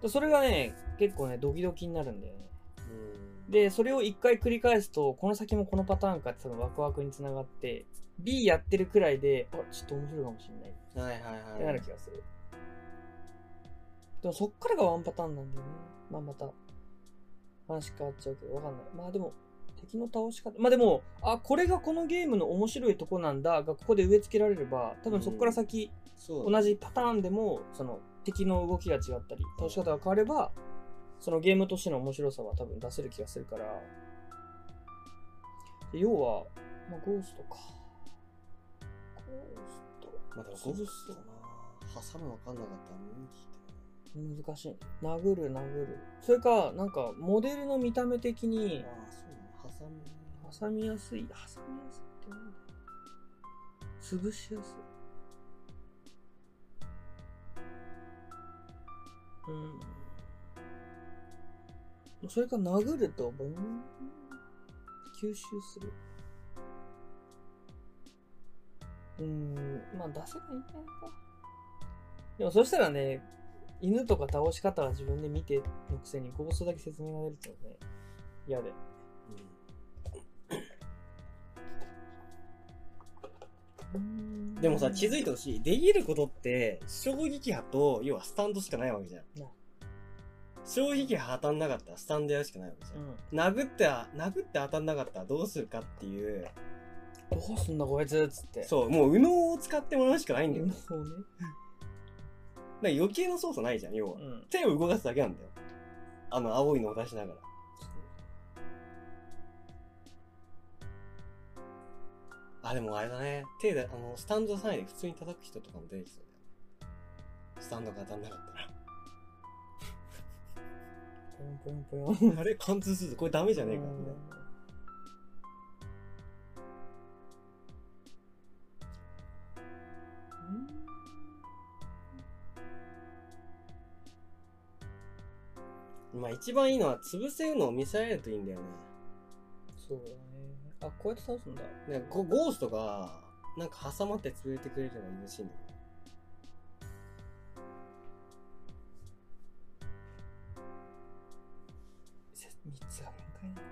でそれがね、結構ね、ドキドキになるんだよね。
うん
で、それを一回繰り返すと、この先もこのパターンかって多分ワクワクにつながって、B やってるくらいで、あ、ちょっと面白いかもしれない
はいはい
ってなる気がする。でもそっからがワンパターンなんだよね。まあまた、話変わっちゃうけど、わかんない。まあでも、敵の倒し方。まあでも、あ、これがこのゲームの面白いとこなんだが、ここで植え付けられれば、多分そこから先、
そう
同じパターンでも、その、敵の動きが違ったり、倒し方が変われば、そのゲームとしての面白さは多分出せる気がするから。で要は、まあ、ゴーストか。ゴースト。
まあでもゴーストな挟むわかんなかったら無理だよ
難しいね殴る殴るそれかなんかモデルの見た目的に
ああそうな挟む
挟みやすい挟みやすいってなんだ潰しやすい。うん。それか殴るとボン吸収する。うん。まあ出せばいいんじゃな。いかでもそしたらね犬とか倒し方は自分で見てのくせにゴーストだけ説明が出るとね嫌で。
でもさ気づいてほしい。できることって衝撃波と要はスタンドしかないわけじゃん。
な。
衝撃波当たんなかったらスタンドやるしかないわけじ
うん。
ゃん、殴っては殴って当たんなかったらどうするかっていう。
どうすんだこいつっつって。
そうもう右脳を使ってもらうしかないんだよ、
う
だか
んね
ら余計な操作ないじゃん要は、
うん。
手を動かすだけなんだよ。あの青いのを出しながらあ、でもあれだね。手で、あの、スタンドさえで普通に叩く人とかも出てきそうだよ。スタンドが当たんなかったら。
ぽよんぽよんぽよん。
あれ貫通するこれダメじゃねえかみたいな。まあ一番いいのは潰せるのを見せられるといいんだよね。
そうだね。あ、こうやって倒すんだ。
ねゴゴーストが、なんか挟まって潰れてくれれば嬉しいんだよね。
3つが限界なのか。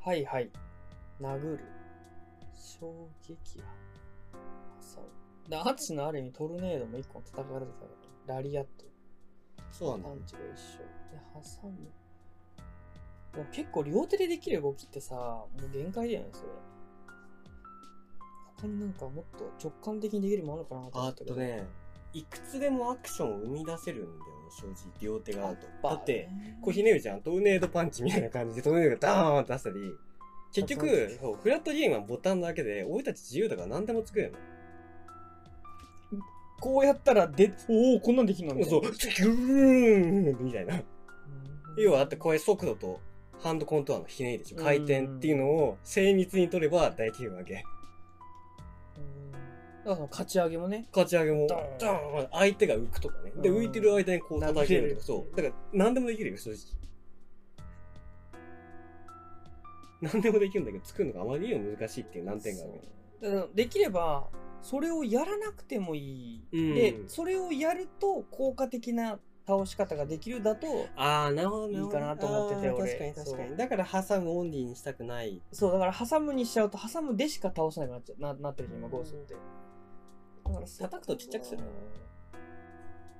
はいはい。殴る。衝撃波。挟む。で、アーチのある意味トルネードも1個叩かれてたから、ラリアット。
そうなんだ
パ。ンチが一緒。で、挟む。でも結構両手でできる動きってさ、もう限界だよね、それ。他になんかもっと直感的にできるものあるかなと思
あ
ったけど。
とね、いくつでもアクションを生み出せるんだよね、正直。両手があると。だって、こうひねるじゃん。トルネードパンチみたいな感じでトルネードがダーンって出したり。結
そう
局、そうフラットゲームはボタンだけで、俺たち自由だから何でも作れる
こうやったらで、おお、こんなんできんの
の。そう、ギューンみたいな。
うん
要は、だってこれ速度とハンドコントローラーのひねりでしょ。回転っていうのを精密に取れば大体わけ。
うんだから勝ち上げもね。
勝ち上げも、
ド
ド
ーン
相手が浮くとかね。で、
うん
浮いてる間にこう叩けるとか、そう。だから何でもできるよ、正直。何でもできるんだけど、作るのがあまりにも難しいっていう難点がある。
だからできれば、それをやらなくてもいい。
うん
で、それをやると効果的な倒し方ができるだと、
ああ、なるほどね。
いいかなと思ってて俺
確かに確かに。だから挟むオンリーにしたくない。
そう、だから挟むにしちゃうと、挟むでしか倒せなくなっちゃななってるじゃん、今、ゴーストって。だからそ
叩くとちっちゃくする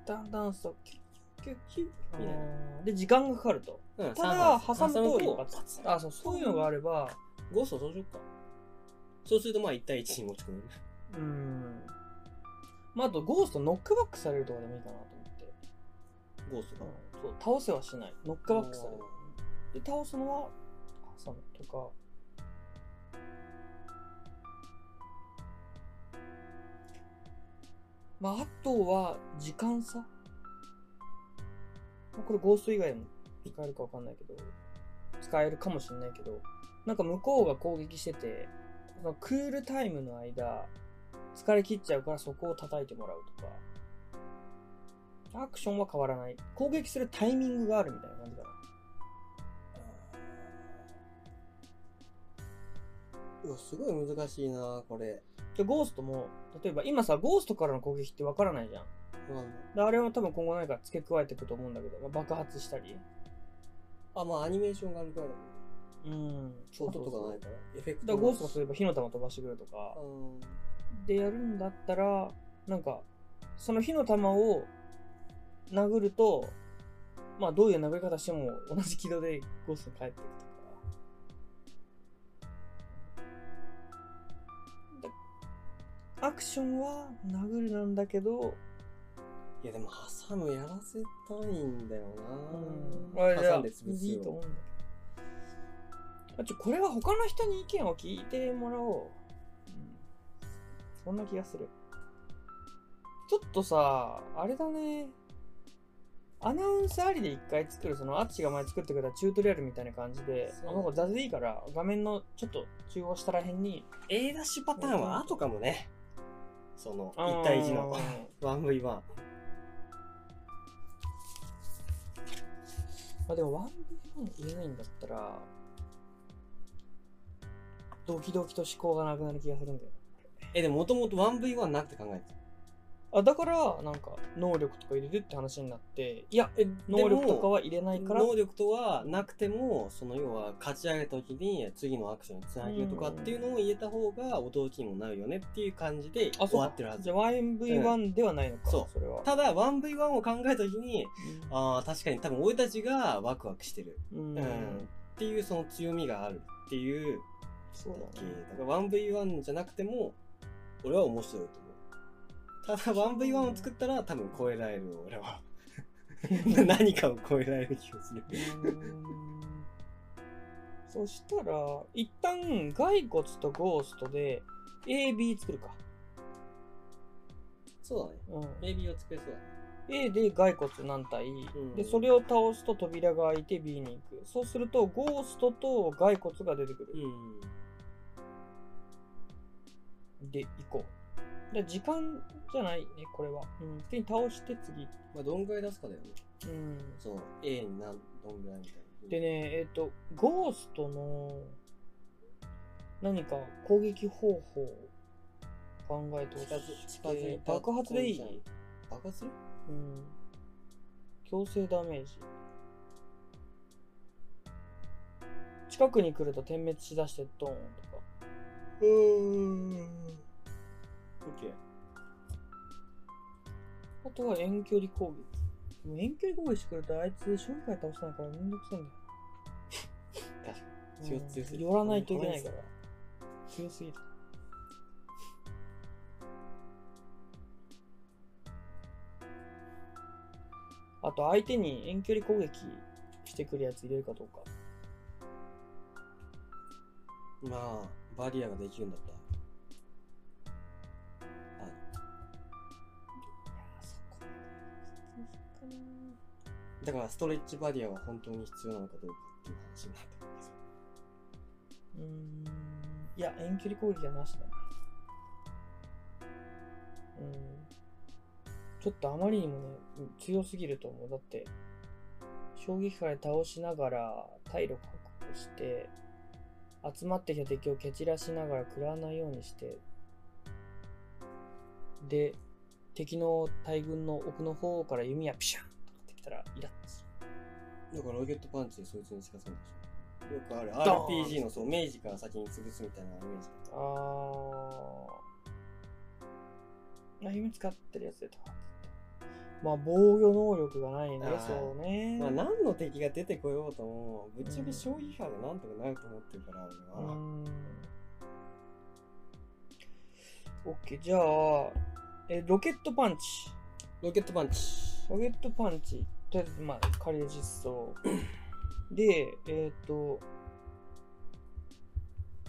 だんだんそう、キュッキュッキュッ
みたいな
な。で、時間がかかると。
うん
ただ、
挟
挟むと。あ、そう、そういうのがあれば、
ゴーストそうしよっか。そうするとまあ1対1に持ち込める。
うん。まあ、あと、ゴーストノックバックされるとかでもいいかなと。
ゴーストが。
そう、倒せはしない。ノックバックされる。で、倒すのは、挟むとか。まあ、あとは、時間差。まあこれ、ゴースト以外でも使えるかわかんないけど、使えるかもしれないけど、なんか向こうが攻撃してて、そのクールタイムの間、疲れ切っちゃうからそこを叩いてもらうとか、アクションは変わらない。攻撃するタイミングがあるみたいな感じかな。
うわ、すごい難しいなこれ。
で、ゴーストも、例えば今さ、ゴーストからの攻撃ってわからないじゃん。であれは多分今後何か付け加えていくと思うんだけど、まあ爆発したり。
あ、まあアニメーションがあるからだもんね。
うん。
音とかないから。エフェクト
だからゴーストが例えば火の玉飛ばしてくれるとか、
うん
でやるんだったら、なんか、その火の玉を殴ると、まあどういう殴り方しても同じ軌道でゴーストに帰っていくとか。でアクションは殴るなんだけど、
いやでも挟むやらせたいんだよ
うん、
なんで潰すよ
いいと思うんだけど。あちょ、これは他の人に意見を聞いてもらおう。うん、そんな気がする。ちょっとさ、あれだね。アナウンスありで一回作る、その、アッチが前作ってくれたチュートリアルみたいな感じで、あの子雑でいいから、画面のちょっと中央下らへんに、
A ダッシュパターンは後かもね。その、
あー
1対1の 1v1。
まあでも 1v1 入れないんだったら、ドキドキと思考がなくなる気がするんだよ。
え、でももともと 1v1 なくて考えて
あ、だから、なんか、能力とか入れるって話になって、いや、
た。え、
能力とか
は
は入れないから、
能力とはなくても、その要は勝ち上げた時に次のアクションにつなげるとかっていうのを入れた方が驚きにもなるよねっていう感じで
あ、
終わってるはず
じゃ。あ 1v1 ではないのか、
そう
それは。
ただ 1v1 を考えた時に、ああ、確かに多分俺たちがワクワクしてる。
うん。
うん。っていうその強みがあるっていう
そうだね。
だから 1v1 じゃなくても、俺は面白いと。ただ 1v1 を作ったら多分超えられる、俺は。何かを超えられる気がする。
そしたら、一旦、骸骨とゴーストで、AB 作るか。
そうだね。うん。AB を作れそうだね。
A で骸骨何体、うん、でそれを倒すと扉が開いて B に行くそうするとゴーストと骸骨が出てくる、うん、で行こうで時間じゃないねこれは、うん、手に倒して次。
まあどんぐらい出すかだよね。うん。そう。A に何どんぐらいみたい
な。でねえっ、ー、とゴーストの何か攻撃方法考えてほしい近づい爆発でいい？
爆発？するう
ん。強制ダメージ。近くに来ると点滅しだしてドーンとか。うーん。OK。あとは遠距離攻撃。でも遠距離攻撃してくるとあいつ将棋界倒せないからめんどくさいんだよ。
確かに。強
すぎる。寄らないといけないから。強すぎる。あと相手に遠距離攻撃してくるやつ入れるかどうか。
まあ、バリアができるんだったら。だからストレッチバリアは本当に必要なのかどうかっていう話になってくるんですよ。
うん。いや、遠距離攻撃はなしだな。うん。ちょっとあまりにもね、強すぎると思う。だって、衝撃波で倒しながら体力確保して、集まってきた敵を蹴散らしながら食らわないようにして、で、敵の大軍の奥の方から弓矢ピシャンきたらイラッとす
る。だからロケットパンチでそいつに近づくんでしょ。よくある RPG のそう、明治から先に潰すみたいなイメージだ
ああ。弓使ってるやつでとか。まあ防御能力がないね、そうね。
まあ何の敵が出てこようとも、ぶっちゃけ消費波でなんとかなると思ってるから、俺は。うん。
オッケー、じゃあ、え、ロケットパンチ。
ロケットパンチ。
ロケットパンチ。とりあえず、まあ、仮で実装。で、えっ、ー、と、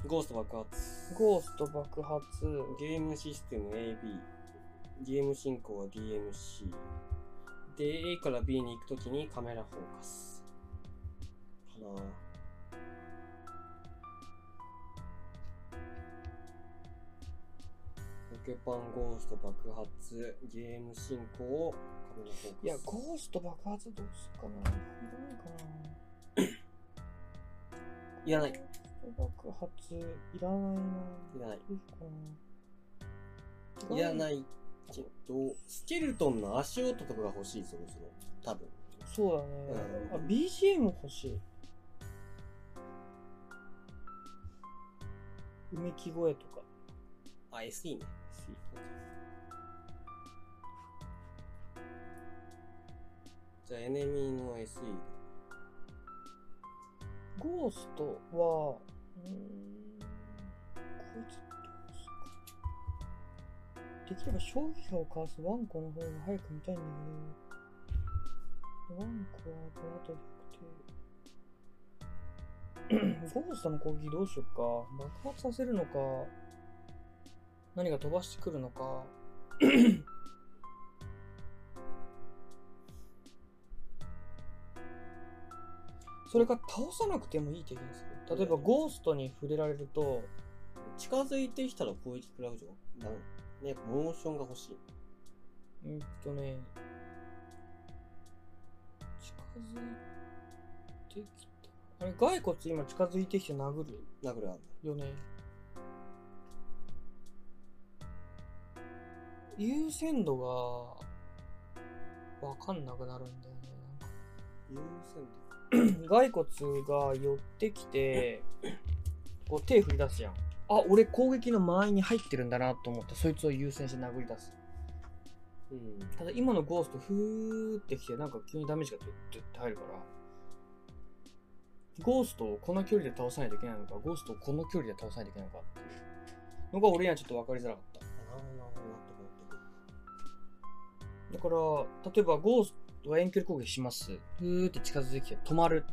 ゴースト爆発。
ゴースト爆発。
ゲームシステム AB。ゲーム進行は DMC。で、A から B に行くときにカメラフォーカス。かなポケパンゴースト爆発、ゲーム進行をカメラフォーカス。
いや、ゴースト爆発どうするかな
いらないかないらない。
爆発、いらないな。
いらない。いらない。けど、スケルトンの足音とかが欲しい、そろそろ。多分。
そうだね。うん、あ、BGM 欲しい。うめき声とか。
あ、SE ね。SE。じゃあ、エネミーの SE
ゴーストは、うん、こいつできれば消費者をかわすワンコの方が早く見たいんだけど、ワンコは後でよくて、ゴーストの攻撃どうしよっか。爆発させるのか、何が飛ばしてくるのか。それか倒さなくてもいい敵にする。例えばゴーストに触れられると、
近づいてきたら攻撃食らうじゃん。ね、モーションが欲しい。
うんとね、近づいてきた。あれ、骸骨今近づいてきて殴る？
殴るあ
るよね。優先度がわかんなくなるんだよね。
優先
度 骸骨が寄ってきて、こう手振り出すじゃん。あ、俺攻撃の間合いに入ってるんだなと思ってそいつを優先して殴り出す。うん、ただ今のゴーストふーってきてなんか急にダメージがドゥッって入るからゴーストをこの距離で倒さないといけないのかゴーストをこの距離で倒さないといけないのかっていうのが俺にはちょっと分かりづらかっただから例えばゴーストは遠距離攻撃しますふーって近づいてきて止まる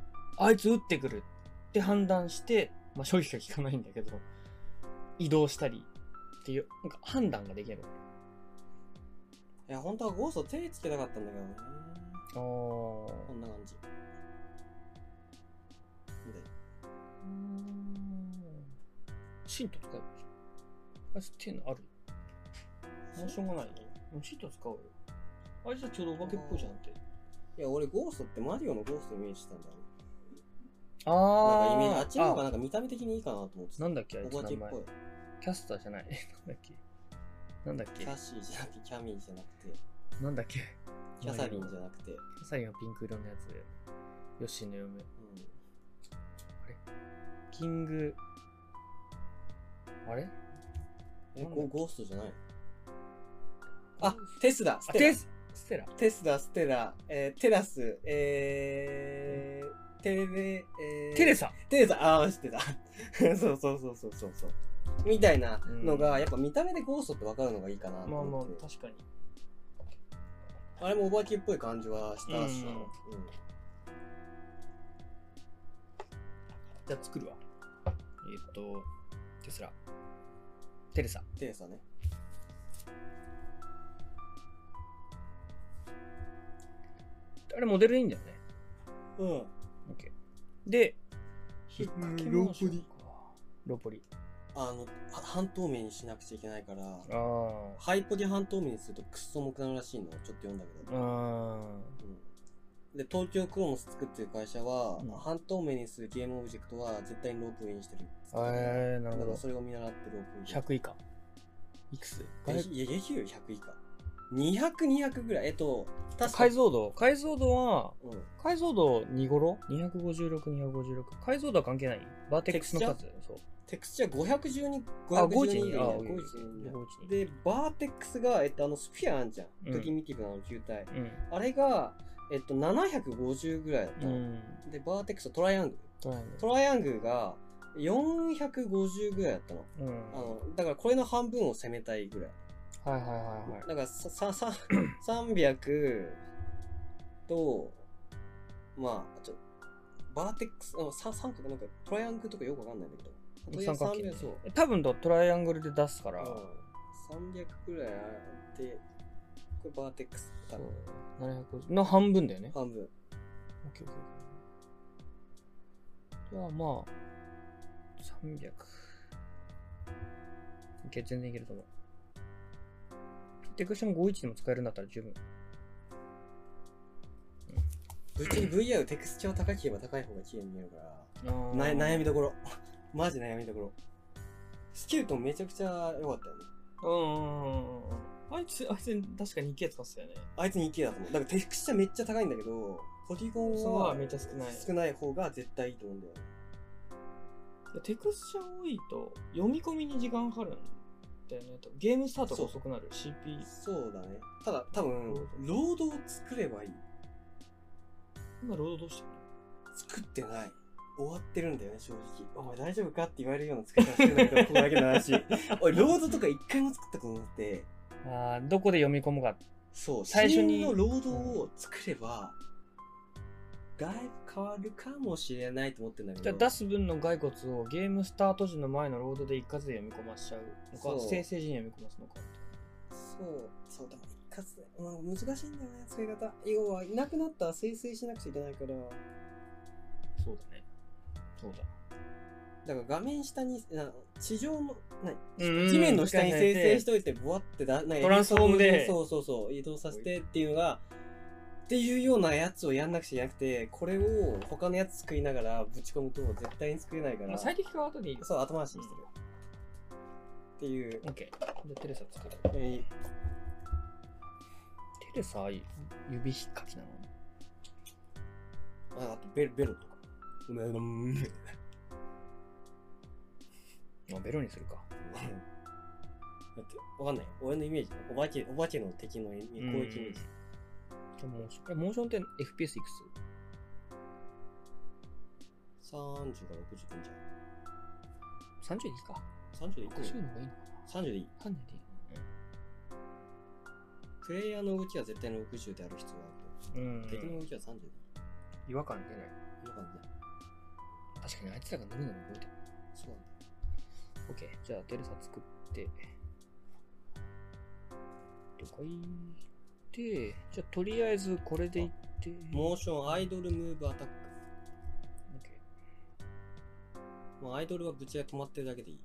あいつ撃ってくるって判断して、まあ、正直が効かないんだけど、移動したりっていう、なんか判断ができる。
いや、本当はゴースト手つけたかったんだけどね。
あ
こんな感じ。で、
シント使うあいつっていうのあるもうしょうがないね。シント使おうよ。あいつはちょうどお化けっぽいじゃんって。
いや、俺ゴーストってマリオのゴーストイメージしたんだよね。
あ
なんかイメージ、あっちの方が
あ
なんか見た目的にいいかなと思ってた。
なんだっけあいつ名前
お化けっぽい。。
キャスターじゃない。なんだっけなんだっけ
キャシーじゃなくて、キャミーじゃなくて、
なんだっけ
キャサリンじゃなくて、
キャサリンはピンク色のやつで。ヨッシーの嫁。
うん。
キング。あれ？
え、ゴゴーストじゃないあ、テスだ、ス
あ、
テ。
スステラ？
テスダ、ステラ、えー、テラス、えー、テレ、えー、
テレサ？
テレサ、あー、知ってた。そ うそうそうそうそうそう。みたいなのが、やっぱ見た目でゴーストってわかるのがいいかなと
まあまあ確かに。
あれもお化けっぽい感じはしたしな。
うん
うん
じゃあ作るわ。えーっと、テスラ。テレサ。
テレサね。
あれモデルいいんだよね。
うん。
OK。で、引っ
うん
掛け
ローリ
ローポリ。
あの、は半透明にしなくちゃいけないから。ハイポリ半透明にするとクッソ重くなるらしいのをちょっと読んだけど。
あ
うんで、東京クロノス作ってる会社は、
うん
半透明にするゲームオブジェクトは絶対にロープウェイにしてるっつって
あ。えー、なるほど
だからそ。れを見習ってロープウェイ。
100以下？いくつ？
えいや、激流100以下。200、200ぐらい。えっと、確か
解像度解像度は、
うん。
解像度2頃 ?256、256。解像度は関係ない？バーテックスの数そう。
テクスチャー512、
あ
512
512あ
512
512
で、バーテックスが、えっと、あの、スフィアあんじゃん。
うん
ドキミティブなの球体。
うん。
あれが、えっと、750ぐらいだったの。
うん。
で、バーテックスはトライアングル。
トライアングル
が450ぐらいだったの。
うん。
あの、だからこれの半分を攻めたいぐらい。
はいはいはいはい。
だからさ、さ、さ、300と、まあ、ちょ、バーテックス、あのさ三角、なんかトライアングルとかよくわかんないんだけど。
三角形ね
300そう。
多分とトライアングルで出すから、
うん300くらいあって、これバーテックス多
そう
分
750の半分だよね。
半分。
オッケーオッケーオッケーじゃあまあ、300。いけ、全然いけると思う。テクスチャも51でも使えるんだったら十分。
ぶっちゃけ VR テクスチャー高ければ高い方が綺麗に見えるから、な悩み
だ。
どころ。マジ悩みどころ。スキルトンめちゃくちゃ良かったよね。
うん。あいつ、あいつ確かに2 k 使ってたよね。
あいつに 2K だと思う。だからテクスチャーめっちゃ高いんだけど、ポリゴンは
はめっちゃ少ない
少ない方が絶対いいと思うんだよね。
テクスチャー多いと読み込みに時間かかるんだよね。ゲームスタートが遅くなる。CP。
そうだね。ただ、多分、ロードを作ればいい。
今ロードどうしてる
作ってない。終わってるんだよね、正直。お前大丈夫かって言われるような作り方してるんだけど、ここだけの話。おい、ロードとか一回も作ったことなくて、
のあーどこで読み込むか。
そう、
最初に
シーンのロードを作れば、だいぶ変わるかもしれないと思ってんだけど。
じゃあ出す分の骸骨をゲームスタート時の前のロードで一括で読み込ましちゃうのか、
そう。
生成時に読み込ますのか。
そう、そうだ、一括。で、うん、難しいんだよね、使い方。要は、いなくなったら生成しなくちゃいけないから、
そうだね。そうだ。
だから画面下に、な地上の、な地面の下に生成しといて、ボワってだ、な
トランスフォームで。
そうそうそう、移動させてっていうのが、っていうようなやつをやんなくちゃいけなくて、これを他のやつ作りながらぶち込むと絶対に作れないから、
まあ、最適化は後でいいよ。
そう、後回しにしてる。っていう、
OK。じゃあテレサ作る。
えー
テレサ、指引っかきなの？
ああとベロベロとか。うんうんうん
あベロにするか。
だって、わかんないよ。俺のイメージね。お化け、お化けの敵の攻撃イメージ。
じゃあモーションえモーションって FPS いく
30から60分じ
つ ?30 でいいか？
ゃん。30でいく
60の方がいいのか
30でいい。
な ?30 でいい。
プレイヤーの動きは絶対に60である必要がある
うん。
けど、敵の動きは30でいい。
違和感出ない。
わかんない。
確確かにあいつらがぬるぬる動いてる。
そうなんだ。
オッケー。じゃあ、テレサ作って。了解。で、じゃあ、とりあえずこれでいって。
モーションアイドルムーブアタック。
オッケ
もうアイドルはぶちが止まってるだけでいい。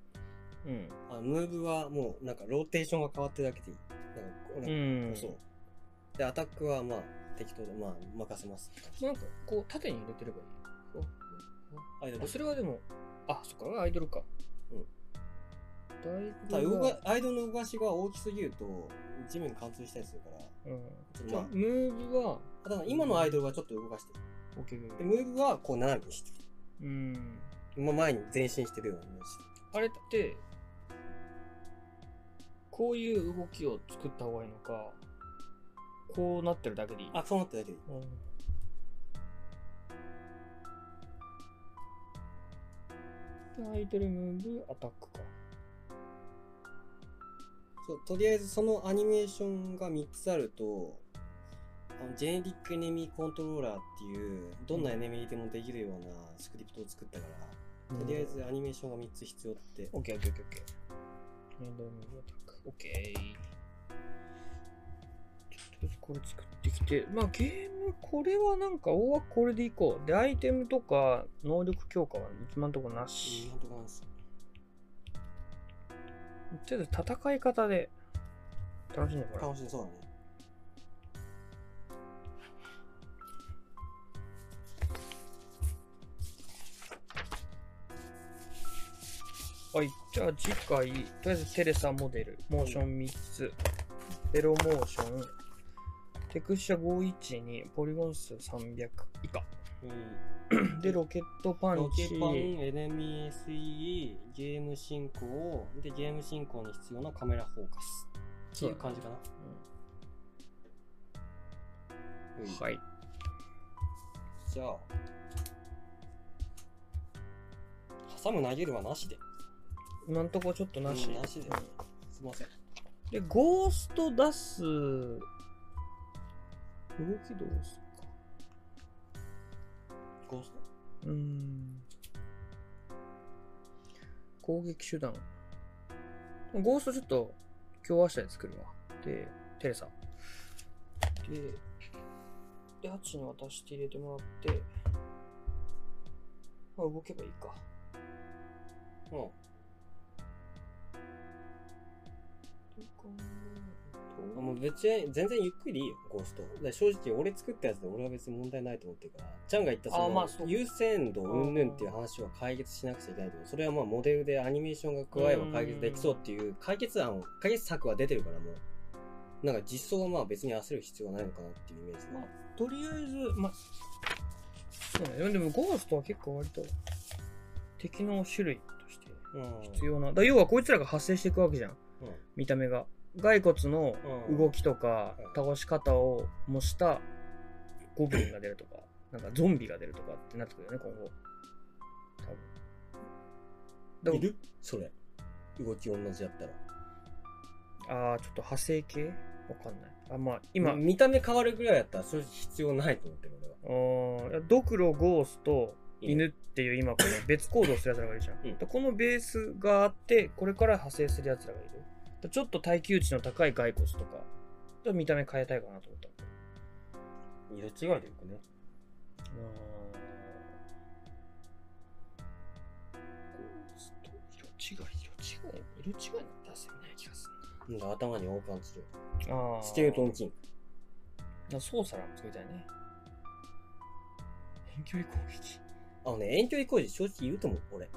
ー。うん。
あムーブはもうなんかローテーションが変わってるだけでいい。なんかなん。そう。で、アタックはまあ適当で、まあ任せます。
なんか、こう、縦に入れてればいい。
アイドル
あ、それはでも、あ、そっか、アイドルか。
うん。
だいぶ
アイドルの動かしが大きすぎると地面が貫通したりするから。
うん。
まあ、
じゃあムーブは、
ただ今のアイドルはちょっと動かしてる。
オッケーオッケ
で、
ー。
ムーブはこう斜めにして
うん。
る。まあ前に前進してるようなイメージ。
あれって、こういう動きを作った方がいいのか、こうなってるだけでいい？
あ、そうなっただけでいい。
うんでアイドルムーブ、アタックか。
そう、とりあえずそのアニメーションが3つあると、あのジェネリックエネミーコントローラーっていう、どんなエネミーでもできるようなスクリプトを作ったから、とりあえずアニメーションが3つ必要って。
オッケーオッケーオッケー。ちょっとこれ作ってきて、まあゲーム、これはなんか大枠これでいこう。で、アイテムとか能力強化は今んとこなし。
なんとかなんです。
ちょっと戦い方で楽しんでもらう。
楽しいそうだね。
はい、じゃあ次回、とりあえずテレサモデル、モーション3つ、ゼロモーション、テクスチャ512、ポリゴン数300以下。
うん。
で、ロケットパン
ロケ
チ、
パン、エネミー SE、ゲーム進行、で、ゲーム進行に必要なカメラフォーカス。っていう感じかな。うん
うんはい。
じゃあ、挟む投げるはなしで。
今んとこちょっとなし。
うんなしで。すいません。
で、ゴースト出す、動きどうすか
ゴースト
うーん。攻撃手段。ゴーストちょっと今日明日で作るわ。で、テレサ。で、で、ハチに渡して入れてもらって、まあ動けばいいか。
うん。
って考えると
もう別に全然ゆっくりいいよ、ゴースト。だ正直俺作ったやつで俺は別に問題ないと思ってるから、ちゃんが言ったその、
あまあそう
優先度うんぬんっていう話は解決しなくちゃいけないけど、それはまあモデルでアニメーションが加えば解決できそうっていう解決案、解決策は出てるからもう、なんか実装はまあ別に焦る必要はないのかなっていうイメージ
まあ、とりあえず、まあ、そうね。でもゴーストは結構割と敵の種類として
うん。
必要な。だから要はこいつらが発生していくわけじゃん。
うん。
見た目が。骸骨の
うん
動きとか
うん
倒し方を模したゴブリンが出るとか、なんかゾンビが出るとかってなってくるよね、今後。多分。
いる？それ。動き同じやったら。
ああ、ちょっと派生系？わかんない。あ、まあ、今、
今、見た目変わるぐらいやったら正直必要ないと思ってる俺は。
あードクロ、ゴースト、
犬
犬っていう今この別行動するやつらがいるじゃん。
うん
でこのベースがあって、これから派生するやつらがいる。でちょっと耐久値の高い骸骨とか、で見た目変えたいかなと思った。
色違いでよくね。
色違い、色違い、色違いの出せない気がす
なんか頭に王冠つける。
るな。ああ。
スケルトンキング。
ン。操作欄も作りたいね。遠距離攻撃。
あのね、遠距離工事正直いると思う、俺。
い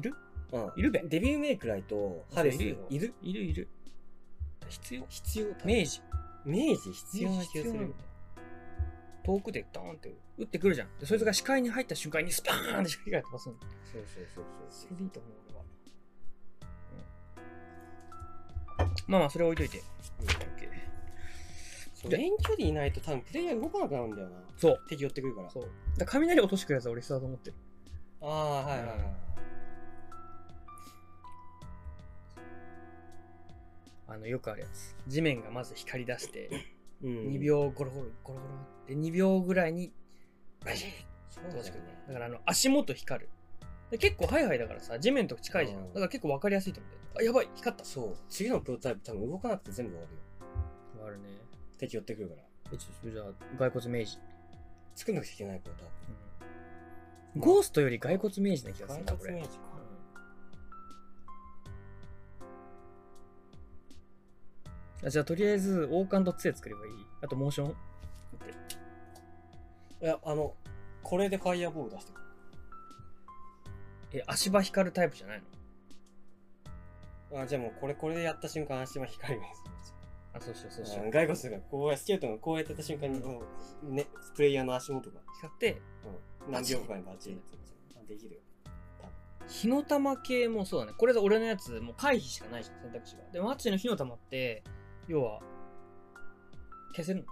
る？
うん。
いるべ
デビューメイクライとハレス、
いるよ
いる？
いるいる。必要？
必要
明治。
明治必要な気がする。
遠くでドーンって撃ってくるじゃん。で、そいつが視界に入った瞬間にスパーンって光が飛ばすの。
そうそうそうそ
それでいいと思う、俺は。うんまあまあ、それ置いといて。
う。
オッケー
そう遠距離いないと多分プレイヤー動かなくなるんだよな。
そう。
敵寄ってくるから。
そう。だ雷落としてくるやつは俺必要だと思ってる。
ああ、はいはいはい。
あの、よくあるやつ。地面がまず光り出して、
うん。
2。秒ゴロゴロゴロゴロで2秒ぐらいにバシッ
そう
と落ち
ね。
だからあの足元光るで結構ハイハイだからさ、地面と近いじゃん。だから結構分かりやすいと思うんだよ。あ、やばい、光った。
そう。次のプロトタイプ多分動かなくて全部終わるよ。
終わるね。
敵寄ってくるから。
え、ちょっとじゃあ、骸骨明治。
作んなくちゃいけないプロトタイ
うん。ゴーストより骸骨明治な気が
プ。
するな、これ。
骸骨明治か。
あじゃあ、とりあえず、王冠と杖作ればいい。あと、モーション。
いや、あの、これでファイアボール出してくる。
え、足場光るタイプじゃないの？
あ、じゃあもうこれ、これでやった瞬間足は光るする
あ、そうしよう、そうしよう。
うん、骸骨がこうや、スケルトンがこうやってた瞬間に、もうね、プレイヤーの足元が、
光って、
うん、何秒間にバチリってあできるよ。
火の玉系もそうだね。これで俺のやつ、もう回避しかないじゃん、選択肢が。で、マッチの火の玉って、要は、消せるの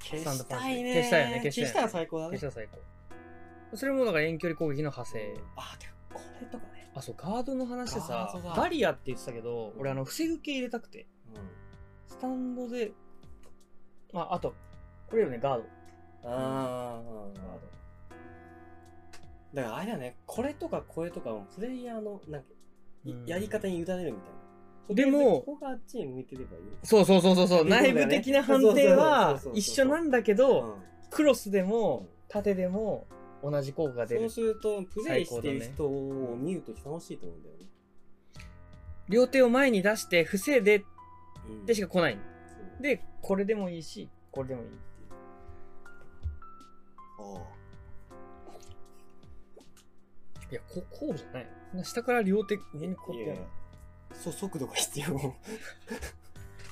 消したいね。
消したいよね消した
消したら最高だね
消し。たら最高。それもだから遠距離攻撃の派生。
あ、でもこれとかね。
あ、そう、ガードの話でさバリアって言ってたけど、俺あの、防ぐ系入れたくて、
うん。
スタンドで、あ、あと、これよね、ガード。
ああ、だからあれだね、これとかこれとかもプレイヤーの、なんか、やり方に委ねるみたいな。
でも
ここがあっちに向いてればいい。
そうそうそうそう
ね。
内部的な判定は一緒なんだけど、
うん。
クロスでも縦でも同じ効果が出る。
そうすると、プレイしてる人を見ると楽しいと思うんだよね。
両手を前に出して防いで
うん。
でしか来ない。
そう。
でこれでもいいしこれでもいいっていう。
あ。
いやここうじゃない。下から両手上にこうやってやる
そう、速度が必要。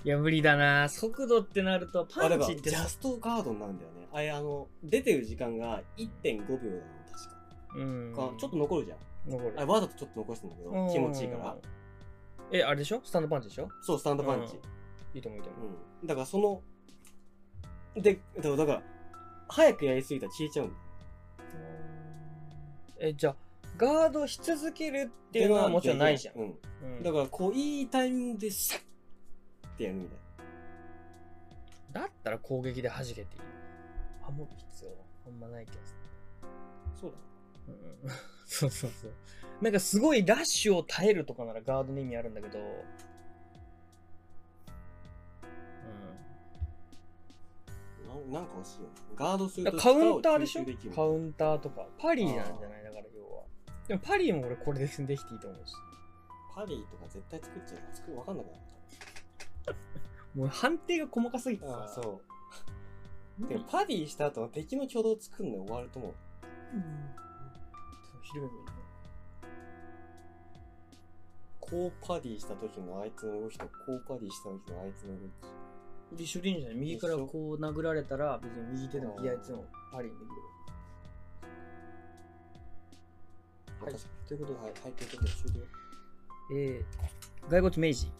いや無理だな速度ってなるとパ
あ、だから、
ンチって
ジャストガードになるんだよね。あれ、あの、出てる時間が1.5秒なの、確か。
うん
かちょっと残るじゃん。
残る
あれ、わざとちょっと残してんだけど、気持ちいいから。
えあれでしょ？スタンドパンチでしょ？
そう、スタンドパンチ。
いいと思ういいと思う
うん。だから、その、で、だから、だから早くやりすぎたら消えちゃうんだよ。
えじゃあガードし続けるっていうのはもちろんないじゃん、
うん。
うん。
だから、こう、いいタイミングで、シャッってやるみたいな。
だったら攻撃で弾けていい。守る必要はあんまない気がす
そうだ。
る、うん、そうそうそう。なんかすごいラッシュを耐えるとかならガードの意味あるんだけど。
ななんか欲しいよね。ガードすると
うんカウンターでしょ？カウンターとか。パリーなんじゃない？だから要はでもパリーも俺これでできていいと思うし。
パリーとか絶対作っちゃう。作るわかんなくなっ
もう判定が細かすぎて
ああ、そう。でも、パリーした後の敵の挙動作るの終わると思う。
うん。広めばいいね。
こうパリーした時のあいつの動きと、こうパリーした時のあいつの動き。
一緒でいいんじゃない。右からこう殴られたら別に右手でも左手でもパリにできるはい。
私。ということで、はい、はい、ということで終了。
えー、骸骨明治。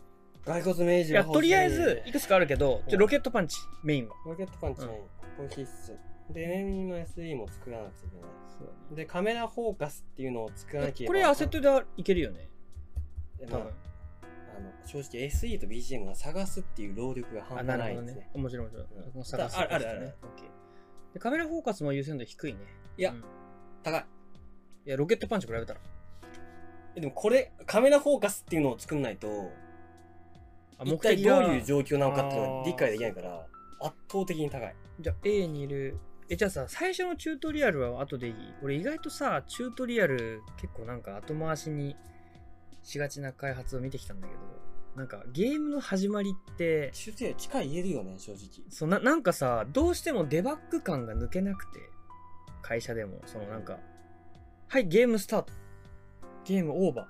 骸骨明
いやとりあえずいくつかあるけどちょロケットパンチメインは。
ロケットパンチね、これ必須。で、エネミーの SE も作らなくちゃいけない。で、カメラフォーカスっていうのを作らなきゃいけない。
これアセットでいけるよね。
でまあ
多分。
あの正直 SE と BGM が探すっていう労力が
あ
半端
な
いんですね。
ね。もちろん。もちろん、探す
ああるある。
ね OK でカメラフォーカスも優先度低いね。
いや
うん。い
高い。
やロケットパンチ比べたら
えでもこれ、カメラフォーカスっていうのを作んないと、
あ
一体どういう
が
状況なのかっていうのが理解できないから、圧倒的に高い。
じゃあ A にいるえじゃあさ最初のチュートリアルは後でいい？俺意外とさチュートリアル結構なんか後回しにしがちな開発を見てきたんだけどなんかゲームの始まりって
中世近い言えるよね、正直。
そうななんかさどうしてもデバッグ感が抜けなくて会社でもそのなんかはいゲームスタートゲームオーバー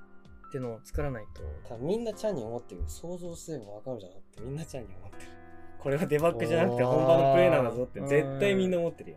ってのを作らないと
多分みんなちゃんに思ってる。想像すればわかるじゃなくて、みんなちゃんに思ってる。これはデバッグじゃなくて本場のプレイなんだぞって絶対みんな思ってるよ。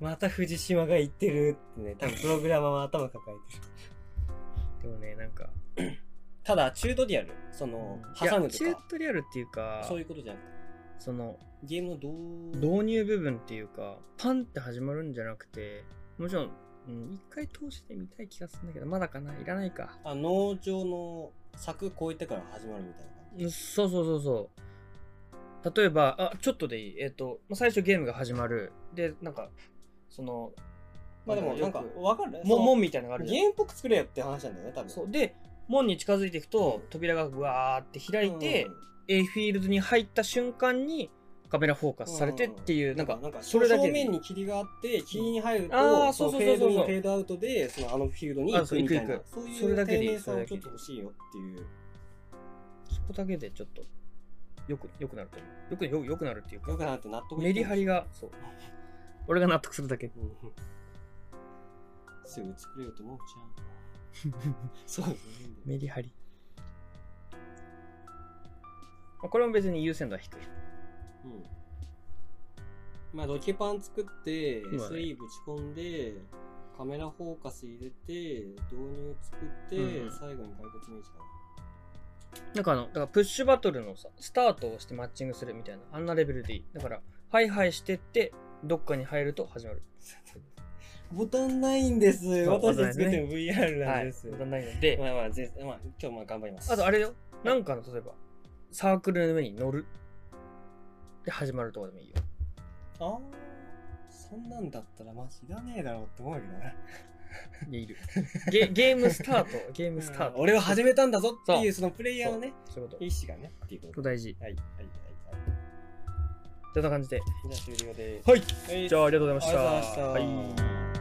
また藤島が言ってるってね、多分プログラマーは頭抱えてる。
でもねなんか
ただ、チュートリアル、その、挟むと
チュー
か、
トリアルっていうか
そういうことじゃなくて、
その
ゲームのどう、
導入部分っていうかパンって始まるんじゃなくてもちろん、うん、一回通してみたい気がするんだけどまだかないらないか。
あ、農場の柵越えてから始まるみたいな感じ。
うんそうそうそうそう。例えばあちょっとでいい。えっ、とまあ最初ゲームが始まる。でなんかその
まあでもなんかわかる
も門みたいなのがある
ゲームっぽく作れよって話なんだよね多分。
そう。で門に近づいていくと、
うん。
扉がぐわーって開いて、
うん。
A フィールドに入った瞬間にカメラフォーカスされてっていう、なんか
なんか
それだけ
正
で
面に霧があって霧に入ると、
あー
そ
うそうそうそう。
フェードインフェードアウトでそのあのフィールドに行くみたいな。
あそう
そういう
それだけでいい
丁寧さを
それだけでいい。
ちょっと欲しいよっていう。
そこだけでちょっとよくよくなると思うよくよよくなるっていうか
よく。なって納得
メリハリがそう。俺が納得するだけ。
うんすぐ作れようと思うじゃんそうですね。
メリハリ。まあこれも別に優先度は低い。
うんまあロケパン作って SE ぶち込んでカメラフォーカス入れて導入作って、
うん
最後に骸骨ミュージか
なんかあの、だからプッシュバトルのさ、スタートをしてマッチングするみたいな、あんなレベルでいい。だから、ハイハイしてって、どっかに入ると始まる。
ボタンないんです私たち作って
ボ
も VR なん
はい。
です、
ボタンないので、
まあまあ、ぜまあ、今日も頑張ります。
あとあれよ、なんかの、例えば、サークルの上に乗る。で、始まるとかでもいいよ。
あーそんなんだったらマジいらねえだろうって思うけどね。
いやいる。ゲゲームスタート、ゲームスタート。
俺は始めたんだぞっていう
そ
そのプレイヤーのね、
そういうこと。
意思がね、っていうこと。
大事。
はい、はい、はい。
そんな感じで。
じゃあ終了で。
はい。
はい
じゃあ、ありがとうございました。
ありがとうございました
はい。